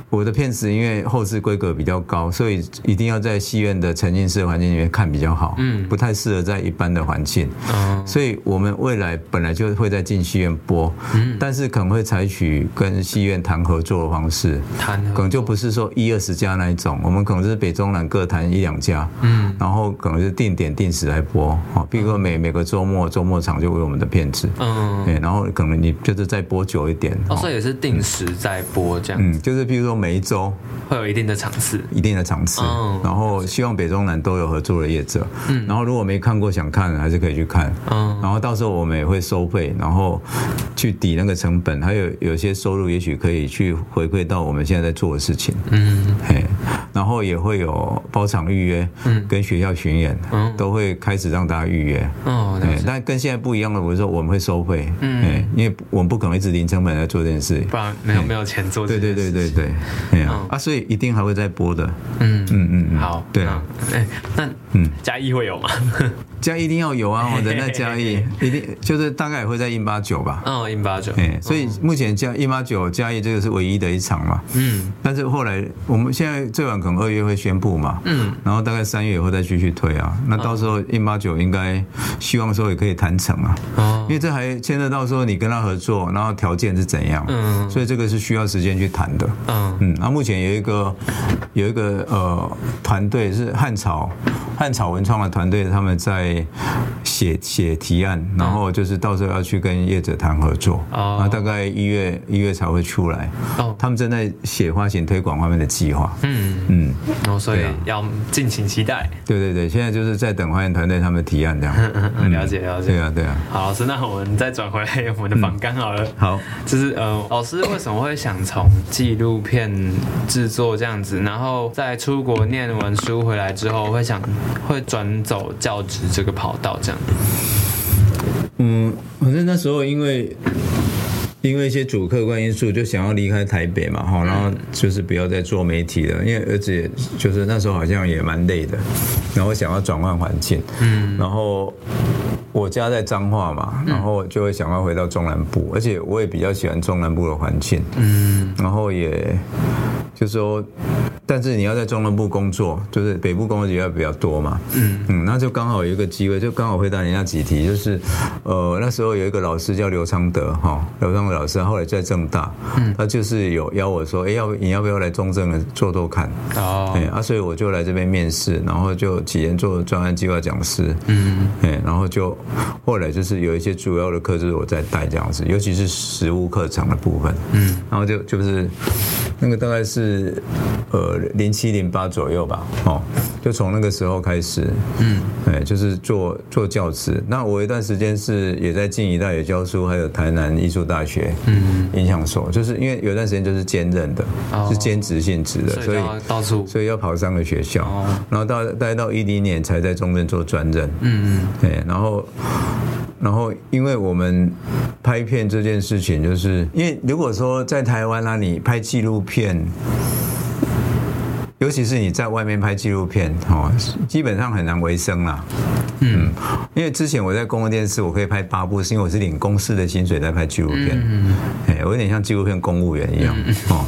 我的片子因为后置规格比较高，所以一定要在戏院的沉浸式环境里面看比较好。嗯，不太适合在一般的环境。嗯，所以我们未来本来就会在。进戏院播，嗯。但是可能会采取跟戏院谈合作的方式，谈可能就不是说一二十家那一种，我们可能是北中南各谈一两家，嗯，然后可能是定点定时来播，哦，比如说每每个周末周末场就为我们的片子，嗯，对，然后可能你就是再播久一点，哦，所以也是定时在播这样，嗯，就是比如说每一周会有一定的场次，一定的场次，然后希望北中南都有合作的业者，嗯，然后如果没看过想看还是可以去看，嗯，然后到时候我们也会收费，然后。去抵那个成本，还有有些收入，也许可以去回馈到我们现在在做的事情。嗯，嘿，然后也会有包场预约，嗯，跟学校巡演，嗯，都会开始让大家预约。哦，对，但跟现在不一样的，我说我们会收费，嗯，因为我们不可能一直零成本来做这件事，不然没有没有钱做。对对对对对，没有啊，所以一定还会再播的。嗯。嗯嗯，好，对啊，哎，那嗯，嘉义会有吗？嘉义一定要有啊！我人在嘉义，一定就是大概也会在印八九吧。哦，印八九。哎，所以目前加印八九加一这个是唯一的一场嘛。嗯。但是后来我们现在最晚可能二月会宣布嘛。嗯。然后大概三月以后再继续推啊。那到时候印八九应该希望说也可以谈成啊。哦。因为这还牵涉到说你跟他合作，然后条件是怎样。嗯。所以这个是需要时间去谈的。嗯。嗯。那目前有一个有一个呃团队是汉朝。和草文创的团队他们在写写提案，然后就是到时候要去跟业者谈合作，啊，大概一月一月才会出来。哦，他们正在写花型推广方面的计划。嗯嗯，哦，所以要敬请期待。对对对，现在就是在等花型团队他们提案这样。了解了解。对啊对啊。好，老师，那我们再转回来我们的访纲好了。好，就是呃，老师为什么会想从纪录片制作这样子，然后在出国念完书回来之后，会想会转走教职这个跑道这样？嗯，反正那时候因为因为一些主客观因素，就想要离开台北嘛，哈，然后就是不要再做媒体了，因为而且就是那时候好像也蛮累的，然后想要转换环境，嗯，然后我家在彰化嘛，然后就会想要回到中南部，而且我也比较喜欢中南部的环境，嗯，然后也就是说。但是你要在中南部工作，就是北部工作机会比较多嘛。嗯嗯，那就刚好有一个机会，就刚好回答人家几题，就是呃那时候有一个老师叫刘昌德哈，刘昌德老师，后来在政大，嗯，他就是有邀我说，哎，要你要不要来中正做做看？哦，哎啊，所以我就来这边面试，然后就几年做专案计划讲师，嗯，哎，然后就后来就是有一些主要的课就是我在带这样子，尤其是实务课程的部分，嗯，然后就就是那个大概是呃。零七零八左右吧，哦，就从那个时候开始，嗯，哎，就是做做教职。那我一段时间是也在静宜大学教书，还有台南艺术大学，嗯，影像所，就是因为有段时间就是兼任的，哦、是兼职性质的，所以到处，所以要跑三个学校，哦、然后到待到一零年才在中正做专任，嗯嗯，哎，然后。然后，因为我们拍片这件事情，就是因为如果说在台湾啊，你拍纪录片。尤其是你在外面拍纪录片，哦，基本上很难维生啦。嗯，因为之前我在公共电视，我可以拍八部，是因为我是领公司的薪水在拍纪录片。嗯，哎，我有点像纪录片公务员一样。哦，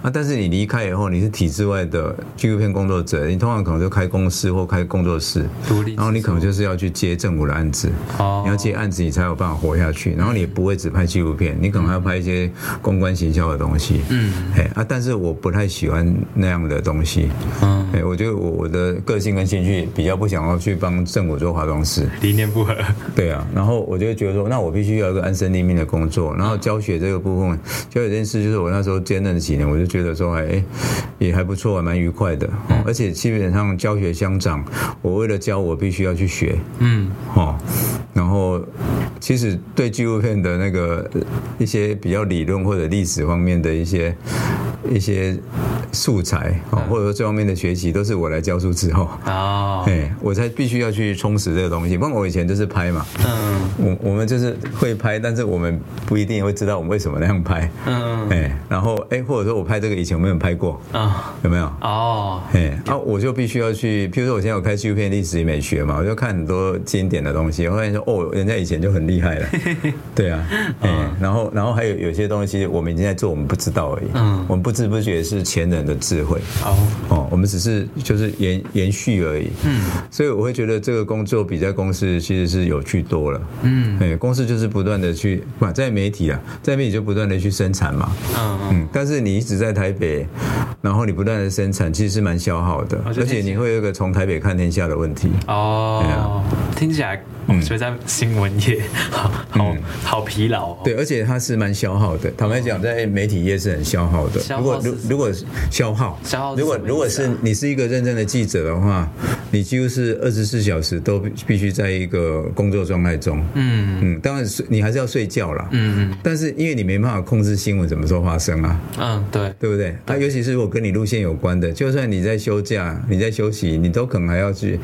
啊，但是你离开以后，你是体制外的纪录片工作者，你通常可能就开公司或开工作室，独立，然后你可能就是要去接政府的案子。哦，你要接案子，你才有办法活下去。然后你也不会只拍纪录片，你可能还要拍一些公关行销的东西。嗯，哎，啊，但是我不太喜欢那样的东西。嗯，哎，我觉得我我的个性跟兴趣比较不想要去帮政府做化妆师，理念不合。对啊，然后我就觉得说，那我必须要一个安身立命的工作，然后教学这个部分，教学这件事就是我那时候兼任几年，我就觉得说，哎，也还不错，还蛮愉快的。而且基本上教学相长，我为了教，我必须要去学。嗯，哦，然后其实对纪录片的那个一些比较理论或者历史方面的一些一些素材，或者说这方面的学习，都是我来教书之后。哦，哎，我才必须要去充实这个东西。不然我以前就是拍嘛，嗯，我我们就是会拍，但是我们不一定会知道我们为什么那样拍，嗯，哎，然后哎，或者说我拍这个以前我没有拍过啊，有没有？哦，哎，啊，我就必须要去，譬如说我现在有开纪录片历史与美学嘛，我就看很多经典的东西，我发现说哦，人家以前就很厉害了，对啊，哎，然后然后还有有些东西我们已经在做，我们不知道而已，嗯，我们不知不觉是前人的智慧。哦哦，我们只是就是延延续而已，嗯，所以我会觉得这个工作比在公司其实是有趣多了，嗯，哎，公司就是不断的去，不在媒体啊，在媒体就不断的去生产嘛，嗯嗯，但是你一直在台北，然后你不断的生产，其实是蛮消耗的，而且你会有一个从台北看天下的问题，哦，听起来。嗯，所以在新闻业，好好好疲劳。对，而且它是蛮消耗的。坦白讲，在媒体业是很消耗的。如果如如果消耗，消耗，如果如果是你是一个认真的记者的话，你几乎是二十四小时都必须在一个工作状态中。嗯嗯，当然是你还是要睡觉啦。嗯嗯。但是因为你没办法控制新闻什么时候发生啊。嗯，对，对不对？啊，尤其是如果跟你路线有关的，就算你在休假、你在休息，你都可能还要去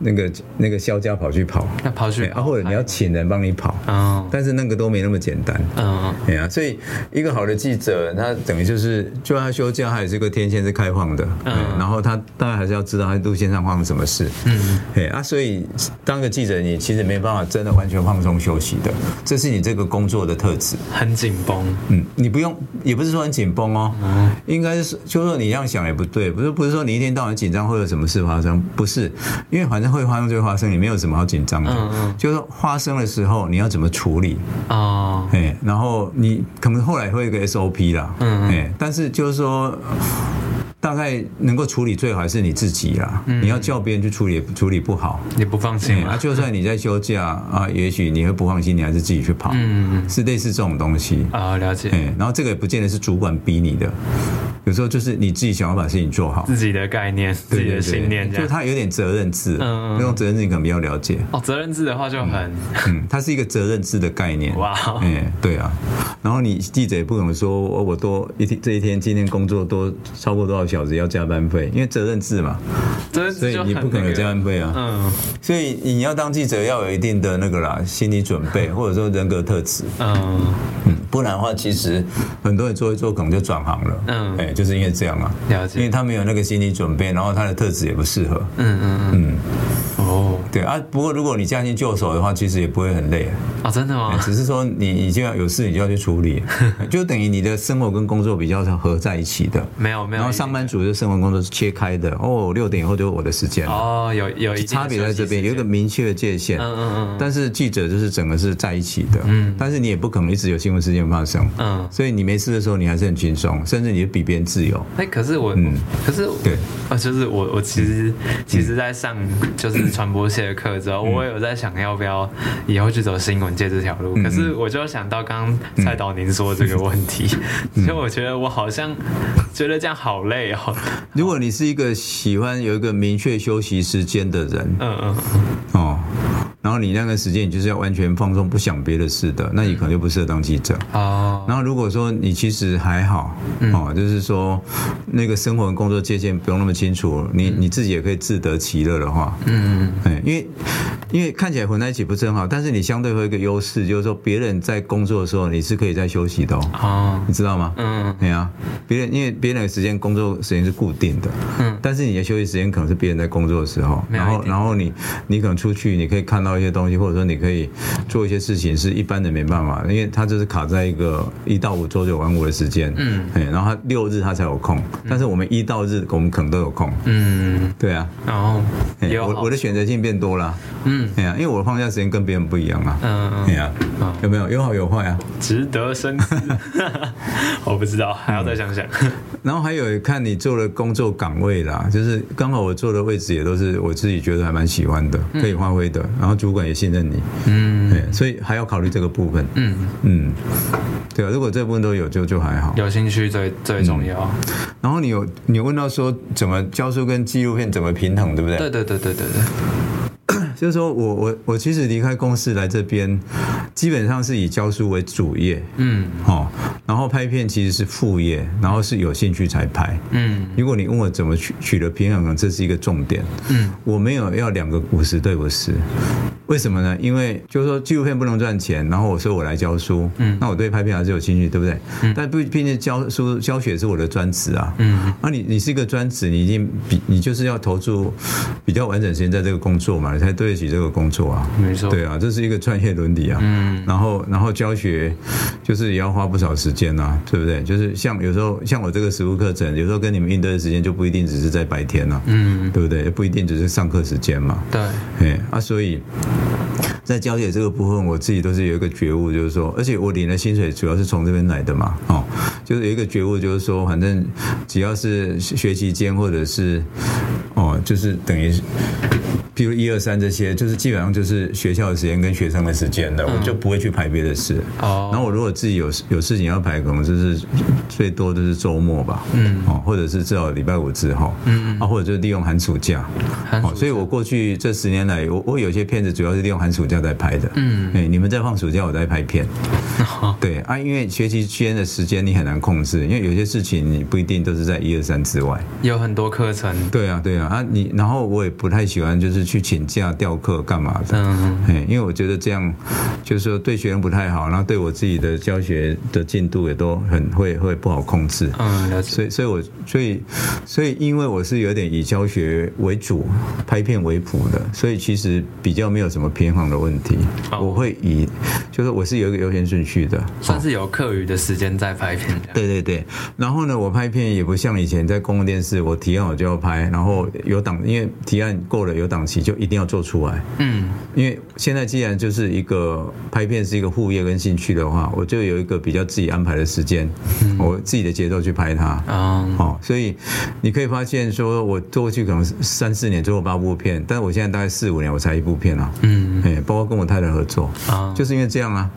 那个那个销家跑去跑。那跑去。啊，或者你要请人帮你跑，哦，但是那个都没那么简单，嗯，对啊，所以一个好的记者，他等于就是，就算他休假，他也是个天线是开放的，嗯，然后他当然还是要知道他路线上发生什么事，嗯，哎啊，所以当个记者，你其实没办法真的完全放松休息的，这是你这个工作的特质，很紧绷，嗯，你不用，也不是说很紧绷哦，嗯，应该是，就说你这样想也不对，不是不是说你一天到晚紧张会有什么事发生，不是，因为反正会发生就会发生，你没有什么好紧张的，嗯嗯。就是发生的时候，你要怎么处理。啊？哎，然后你可能后来会有一个 SOP 啦，嗯，哎，但是就是说。大概能够处理最好还是你自己啦。嗯、你要叫别人去处理，处理不好，你不放心啊？就算你在休假啊，也许你会不放心，你还是自己去跑。嗯，是类似这种东西啊，了解。然后这个也不见得是主管逼你的，有时候就是你自己想要把事情做好，自己的概念，自己的信念，就他有点责任制。嗯，那种责任制你可能比较了解。哦，责任制的话就很，嗯，它是一个责任制的概念。哇，哎，对啊。然后你记者也不可能说，我我多一天这一天今天工作多超过多少小时要加班费，因为责任制嘛，所以你不可能有加班费啊。嗯，所以你要当记者要有一定的那个啦，心理准备，或者说人格特质。嗯嗯，不然的话，其实很多人做一做可能就转行了。嗯，哎，就是因为这样啊，了解，因为他没有那个心理准备，然后他的特质也不适合。嗯嗯嗯。哦，对啊，不过如果你驾轻就手的话，其实也不会很累啊。真的吗？只是说你你就要有事，你就要去处理，就等于你的生活跟工作比较是合在一起的。没有没有。然后上班族的生活工作是切开的。哦，六点以后就是我的时间。哦，有有差别在这边，有一个明确的界限。嗯嗯嗯。但是记者就是整个是在一起的。嗯。但是你也不可能一直有新闻事件发生。嗯。所以你没事的时候，你还是很轻松，甚至你比别人自由。哎，可是我，嗯，可是对啊，就是我我其实其实在上就是传播系的课之后，我有在想要不要以后去走新闻界这条路。可是我就想到刚刚蔡导您说这个问题，所以我觉得我好像觉得这样好累哦。如果你是一个喜欢有一个明确休息时间的人，嗯嗯哦。然后你那个时间你就是要完全放松，不想别的事的，那你可能就不适合当记者。哦。然后如果说你其实还好，哦，就是说那个生活跟工作界限不用那么清楚，你你自己也可以自得其乐的话，嗯嗯，因为因为看起来混在一起不是很好，但是你相对会有一个优势，就是说别人在工作的时候你是可以在休息的哦，你知道吗？嗯，对啊，别人因为别人的时间工作时间是固定的，嗯，但是你的休息时间可能是别人在工作的时候，然后然后你你可能出去你可以看到。一些东西，或者说你可以做一些事情，是一般人没办法，因为他就是卡在一个一到五周九晚五的时间，嗯，然后他六日他才有空，但是我们一到日我们可能都有空，嗯，对啊，然后我我的选择性变多了，嗯，哎呀，因为我放假时间跟别人不一样啊，嗯嗯，对啊，有没有？有好有坏啊？值得深思，我不知道，还要再想想。然后还有看你做的工作岗位啦，就是刚好我做的位置也都是我自己觉得还蛮喜欢的，可以发挥的，然后就。主管也信任你，嗯，对，所以还要考虑这个部分，嗯嗯，对啊，如果这部分都有，就就还好，有兴趣最最重要。嗯。然后你有你问到说怎么教书跟纪录片怎么平衡，对不对？对对对对对对。就是说我我我其实离开公司来这边，基本上是以教书为主业，嗯，哦，然后拍片其实是副业，然后是有兴趣才拍，嗯。如果你问我怎么取取得平衡，这是一个重点，嗯，我没有要两个五十对五十，为什么呢？因为就是说纪录片不能赚钱，然后我说我来教书，嗯，那我对拍片还是有兴趣，对不对？嗯，但不毕竟教书教学是我的专职啊，嗯，那你你是一个专职，你一定比你就是要投注比较完整时间在这个工作嘛，你才对。对得起这个工作啊，没错，对啊，这是一个专业伦理啊。嗯，然后然后教学就是也要花不少时间啊，对不对？就是像有时候像我这个实务课程，有时候跟你们应对的时间就不一定只是在白天啊，嗯，对不对？也不一定只是上课时间嘛。对，哎啊，所以在教学这个部分，我自己都是有一个觉悟，就是说，而且我领的薪水主要是从这边来的嘛，哦，就是有一个觉悟，就是说，反正只要是学习间或者是哦，就是等于。比如一二三这些，就是基本上就是学校的时间跟学生的时间的，嗯、我就不会去排别的事。哦。然后我如果自己有有事情要排，可能就是最多就是周末吧。嗯。哦，或者是至少礼拜五之后。嗯啊，或者就是利用寒暑假。寒暑假。所以我过去这十年来，我我有些片子主要是利用寒暑假在拍的。嗯。哎，你们在放暑假，我在拍片。哦、对啊，因为学习期间的时间你很难控制，因为有些事情你不一定都是在一二三之外。有很多课程。对啊，对啊啊！你然后我也不太喜欢就是。去请假调课干嘛的？嗯，因为我觉得这样就是说对学生不太好，然后对我自己的教学的进度也都很会会不好控制。嗯，了解。所以，所以我所以所以因为我是有点以教学为主、拍片为辅的，所以其实比较没有什么偏好的问题。我会以就是我是有一个优先顺序的，算是有课余的时间在拍片。对对对。然后呢，我拍片也不像以前在公共电视，我提案我就要拍，然后有档，因为提案过了有档期。西，就一定要做出来。嗯，因为现在既然就是一个拍片是一个副业跟兴趣的话，我就有一个比较自己安排的时间，嗯、我自己的节奏去拍它。啊，好，所以你可以发现，说我做过去可能三四年做过八部片，但是我现在大概四五年我才一部片啊。嗯，哎，包括跟我太太合作啊，就是因为这样啊，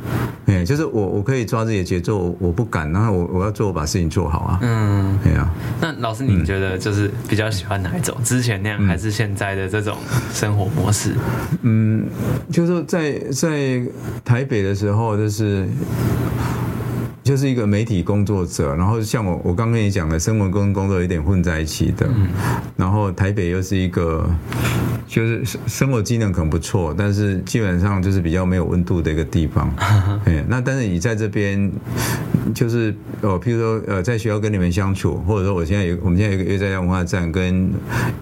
哎，就是我我可以抓自己的节奏，我不敢，然后我我要做，我把事情做好啊。嗯，对啊。那老师，你觉得就是比较喜欢哪一种？之前那样还是现在的这种生活模式？嗯，就是在在台北的时候，就是。就是一个媒体工作者，然后像我我刚跟你讲的，生活跟工作有点混在一起的，然后台北又是一个，就是生活机能可能不错，但是基本上就是比较没有温度的一个地方。哎，那但是你在这边，就是哦，譬如说呃，在学校跟你们相处，或者说我现在有，我们现在有个约在文化站跟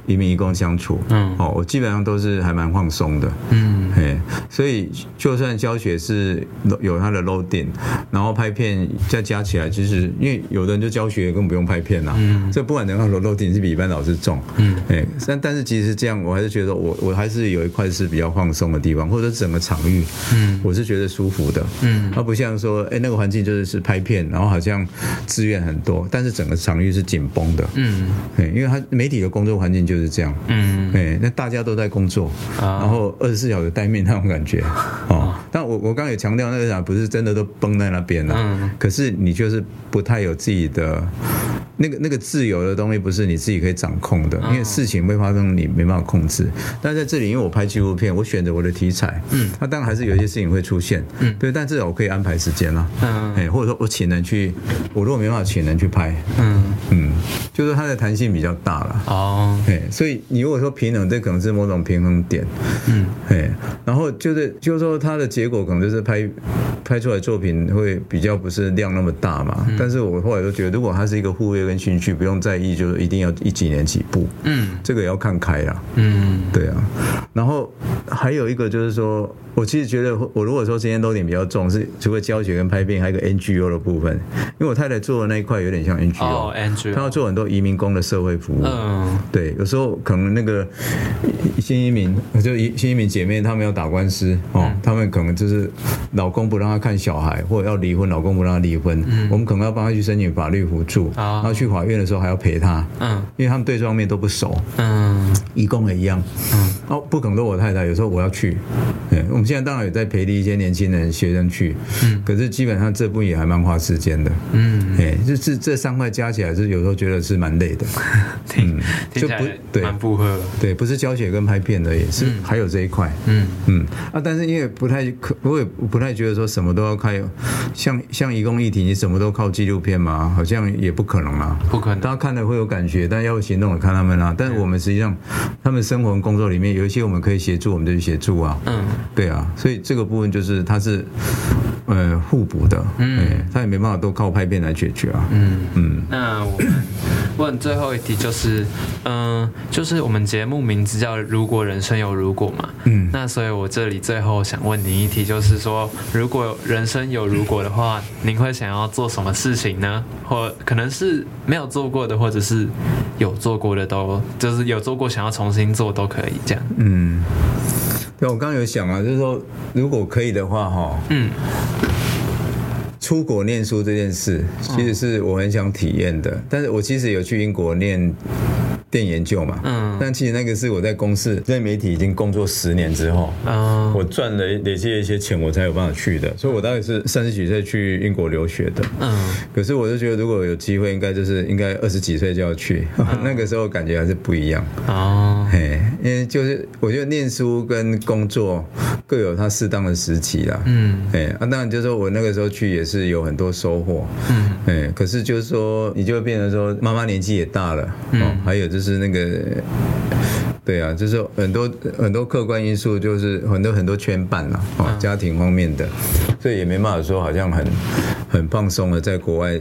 移民移工相处，嗯，哦，我基本上都是还蛮放松的，嗯，哎，所以就算教学是有它的 loading，然后拍片。再加起来，其实因为有的人就教学根本不用拍片呐，嗯，这不管能够 loading 是比一般老师重，嗯，哎，但但是其实这样，我还是觉得我我还是有一块是比较放松的地方，或者整个场域，嗯，我是觉得舒服的，嗯，而不像说，哎，那个环境就是是拍片，然后好像资源很多，但是整个场域是紧绷的，嗯，哎，因为他媒体的工作环境就是这样，嗯，哎，那大家都在工作，然后二十四小时待命那种感觉，哦，但我我刚刚也强调那个啥，不是真的都崩在那边了，嗯。可是你就是不太有自己的那个那个自由的东西，不是你自己可以掌控的，因为事情会发生，你没办法控制。但在这里，因为我拍纪录片，我选择我的题材，嗯，那当然还是有一些事情会出现，嗯，对，但至少我可以安排时间啦，嗯，哎，或者说我请人去，我如果没办法请人去拍，嗯。嗯，就是它的弹性比较大了，哦，哎，所以你如果说平衡，这可能是某种平衡点，嗯，哎，然后就是就是说它的结果可能就是拍拍出来作品会比较不是量那么大嘛，嗯、但是我后来都觉得，如果它是一个副业跟兴趣，不用在意，就是一定要一几年起步，嗯，这个也要看开啊，嗯，对啊，然后还有一个就是说。我其实觉得，我如果说今天都点比较重，是除了教学跟拍片，还有一个 NGO 的部分。因为我太太做的那一块有点像 NGO，哦，NGO，她要做很多移民工的社会服务。嗯，对，有时候可能那个新移民，就新移民姐妹，她们要打官司哦，她们可能就是老公不让她看小孩，或者要离婚，老公不让她离婚，我们可能要帮她去申请法律辅助，然后去法院的时候还要陪她，嗯，因为他们对这方面都不熟，嗯，移工也一样，嗯，哦，不可能都我太太，有时候我要去，对，我们。现在当然也在培育一些年轻人学生去，嗯，可是基本上这部也还蛮花时间的，嗯，哎，就是这三块加起来，是有时候觉得是蛮累的，嗯，就不对，蛮负荷，对，不是教学跟拍片的，也是还有这一块，嗯。嗯啊，但是因为不太可，我也不太觉得说什么都要开，像像一公一体，你什么都靠纪录片嘛，好像也不可能啊，不可能，大家看了会有感觉，但要行动的看他们啊，但是我们实际上他们生活跟工作里面有一些我们可以协助，我们就去协助啊，嗯，对啊。所以这个部分就是它是呃互补的，嗯，它也没办法都靠拍片来解决啊，嗯嗯。那我们问最后一题就是，嗯、呃，就是我们节目名字叫“如果人生有如果”嘛，嗯，那所以我这里最后想问您一题，就是说，如果人生有如果的话，您会想要做什么事情呢？或可能是没有做过的，或者是有做过的都，就是有做过想要重新做都可以，这样，嗯。对，我刚刚有想啊，就是说，如果可以的话，哈，嗯，出国念书这件事，其实是我很想体验的。但是我其实有去英国念。电研究嘛，嗯，但其实那个是我在公司在媒体已经工作十年之后，嗯，我赚了累积一些钱，我才有办法去的，所以我大概是三十几岁去英国留学的，嗯，可是我就觉得如果有机会，应该就是应该二十几岁就要去，嗯、那个时候感觉还是不一样，哦，嘿，因为就是我觉得念书跟工作各有它适当的时期啦，嗯，哎，啊，当然就是说我那个时候去也是有很多收获，嗯，哎，可是就是说你就会变成说妈妈年纪也大了，嗯，还有就是。那个，对啊，就是很多很多客观因素，就是很多很多牵绊了，哦，家庭方面的，所以也没办法说好像很很放松的在国外。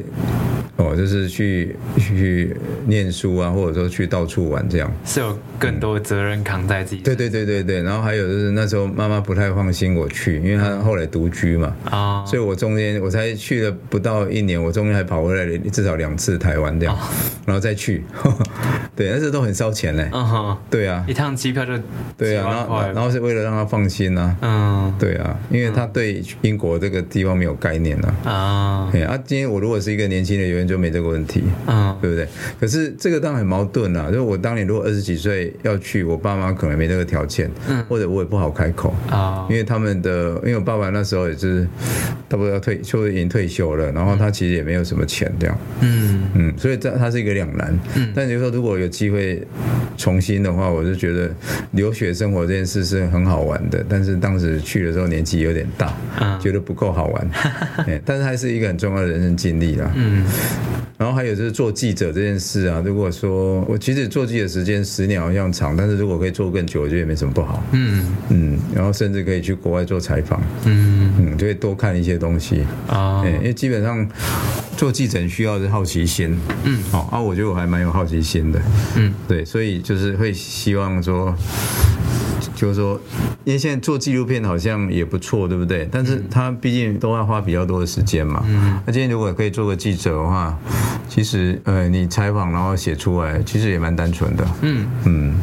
哦，就是去去念书啊，或者说去到处玩这样，是有更多责任扛在自己。对对对对对，然后还有就是那时候妈妈不太放心我去，因为她后来独居嘛，啊，所以我中间我才去了不到一年，我中间还跑回来至少两次台湾这样，然后再去，对，但是都很烧钱嘞。嗯哼，对啊，一趟机票就对啊，然后然后是为了让他放心呐。嗯，对啊，因为他对英国这个地方没有概念啊。啊，对啊，今天我如果是一个年轻的演员，就没这个问题。嗯，对不对？可是这个当然很矛盾啊，就是我当年如果二十几岁要去，我爸妈可能没这个条件，嗯，或者我也不好开口啊，因为他们的，因为我爸爸那时候也是差不多要退，就已经退休了，然后他其实也没有什么钱这样。嗯嗯，所以这他是一个两难。嗯，但就是说如果有机会重新的话，我就觉得留学生活这件事是很好玩的。但是当时去的时候年纪有点大，嗯，觉得不够好玩。但是还是一个很重要的人生经历啦。嗯，然后还有就是做记者这件事啊，如果说我其实做记者时间十年好像长，但是如果可以做更久，我觉得也没什么不好。嗯嗯，然后甚至可以去国外做采访。嗯嗯，就会多看一些东西啊。因为基本上做记者需要的是好奇心。嗯，好啊，我觉得我还蛮有好奇心的。嗯，对，所以就是会希望说。就是说，因为现在做纪录片好像也不错，对不对？但是他毕竟都要花比较多的时间嘛。嗯。那今天如果可以做个记者的话，其实呃，你采访然后写出来，其实也蛮单纯的。嗯嗯。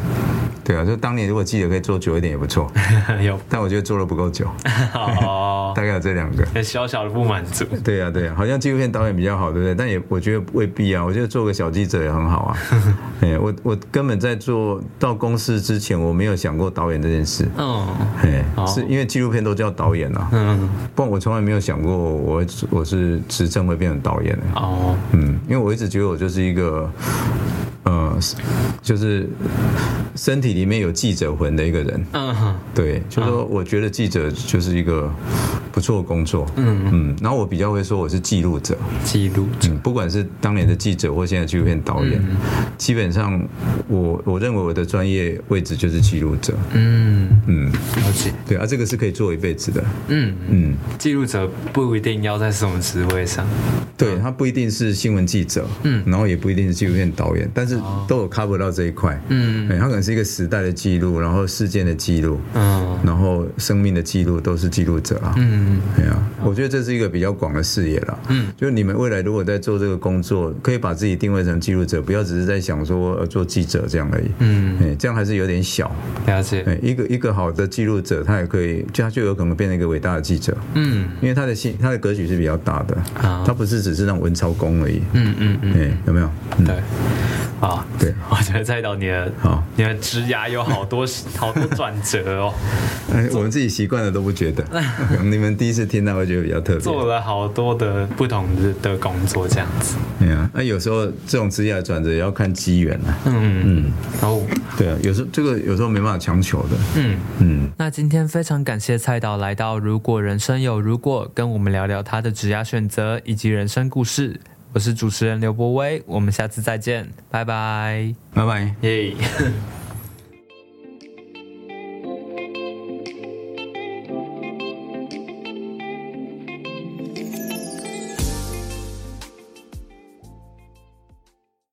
对啊，就当年如果记者可以做久一点也不错。有。但我觉得做的不够久。哦。大概有这两个。小小的不满足。对啊对啊，好像纪录片导演比较好，对不对？但也我觉得未必啊。我觉得做个小记者也很好啊。哎，我我根本在做到公司之前，我没有想过导演这件事。嗯，哎，是因为纪录片都叫导演啊。嗯，不然我从来没有想过我我是执政会变成导演的。哦，嗯，因为我一直觉得我就是一个。呃，就是身体里面有记者魂的一个人。嗯哼，对，就是说，我觉得记者就是一个不错的工作。嗯嗯，然后我比较会说我是记录者。记录者，不管是当年的记者或现在纪录片导演，基本上我我认为我的专业位置就是记录者。嗯嗯，了解。对啊，这个是可以做一辈子的。嗯嗯，记录者不一定要在什么职位上。对，他不一定是新闻记者。嗯，然后也不一定是纪录片导演，但是。都有 cover 到这一块，嗯，他可能是一个时代的记录，然后事件的记录，嗯，然后生命的记录，都是记录者啊，嗯，对啊，我觉得这是一个比较广的视野了，嗯，就是你们未来如果在做这个工作，可以把自己定位成记录者，不要只是在想说做记者这样而已，嗯，哎这样还是有点小，了解，一个一个好的记录者，他也可以，就他就有可能变成一个伟大的记者，嗯，因为他的心，他的格局是比较大的，啊，他不是只是让文超工而已，嗯嗯嗯，有没有？对。啊，对，我觉得蔡导你的，好，你的职涯有好多 好多转折哦。哎，我们自己习惯了都不觉得，你们第一次听到会觉得比较特别。做了好多的不同的的工作，这样子。对啊，那有时候这种职业转折也要看机缘啊。嗯嗯。哦，对啊，有时候这个有时候没办法强求的。嗯嗯。那今天非常感谢蔡导来到《如果人生有如果》，跟我们聊聊他的职业选择以及人生故事。我是主持人刘博威，我们下次再见，拜拜，拜拜，耶。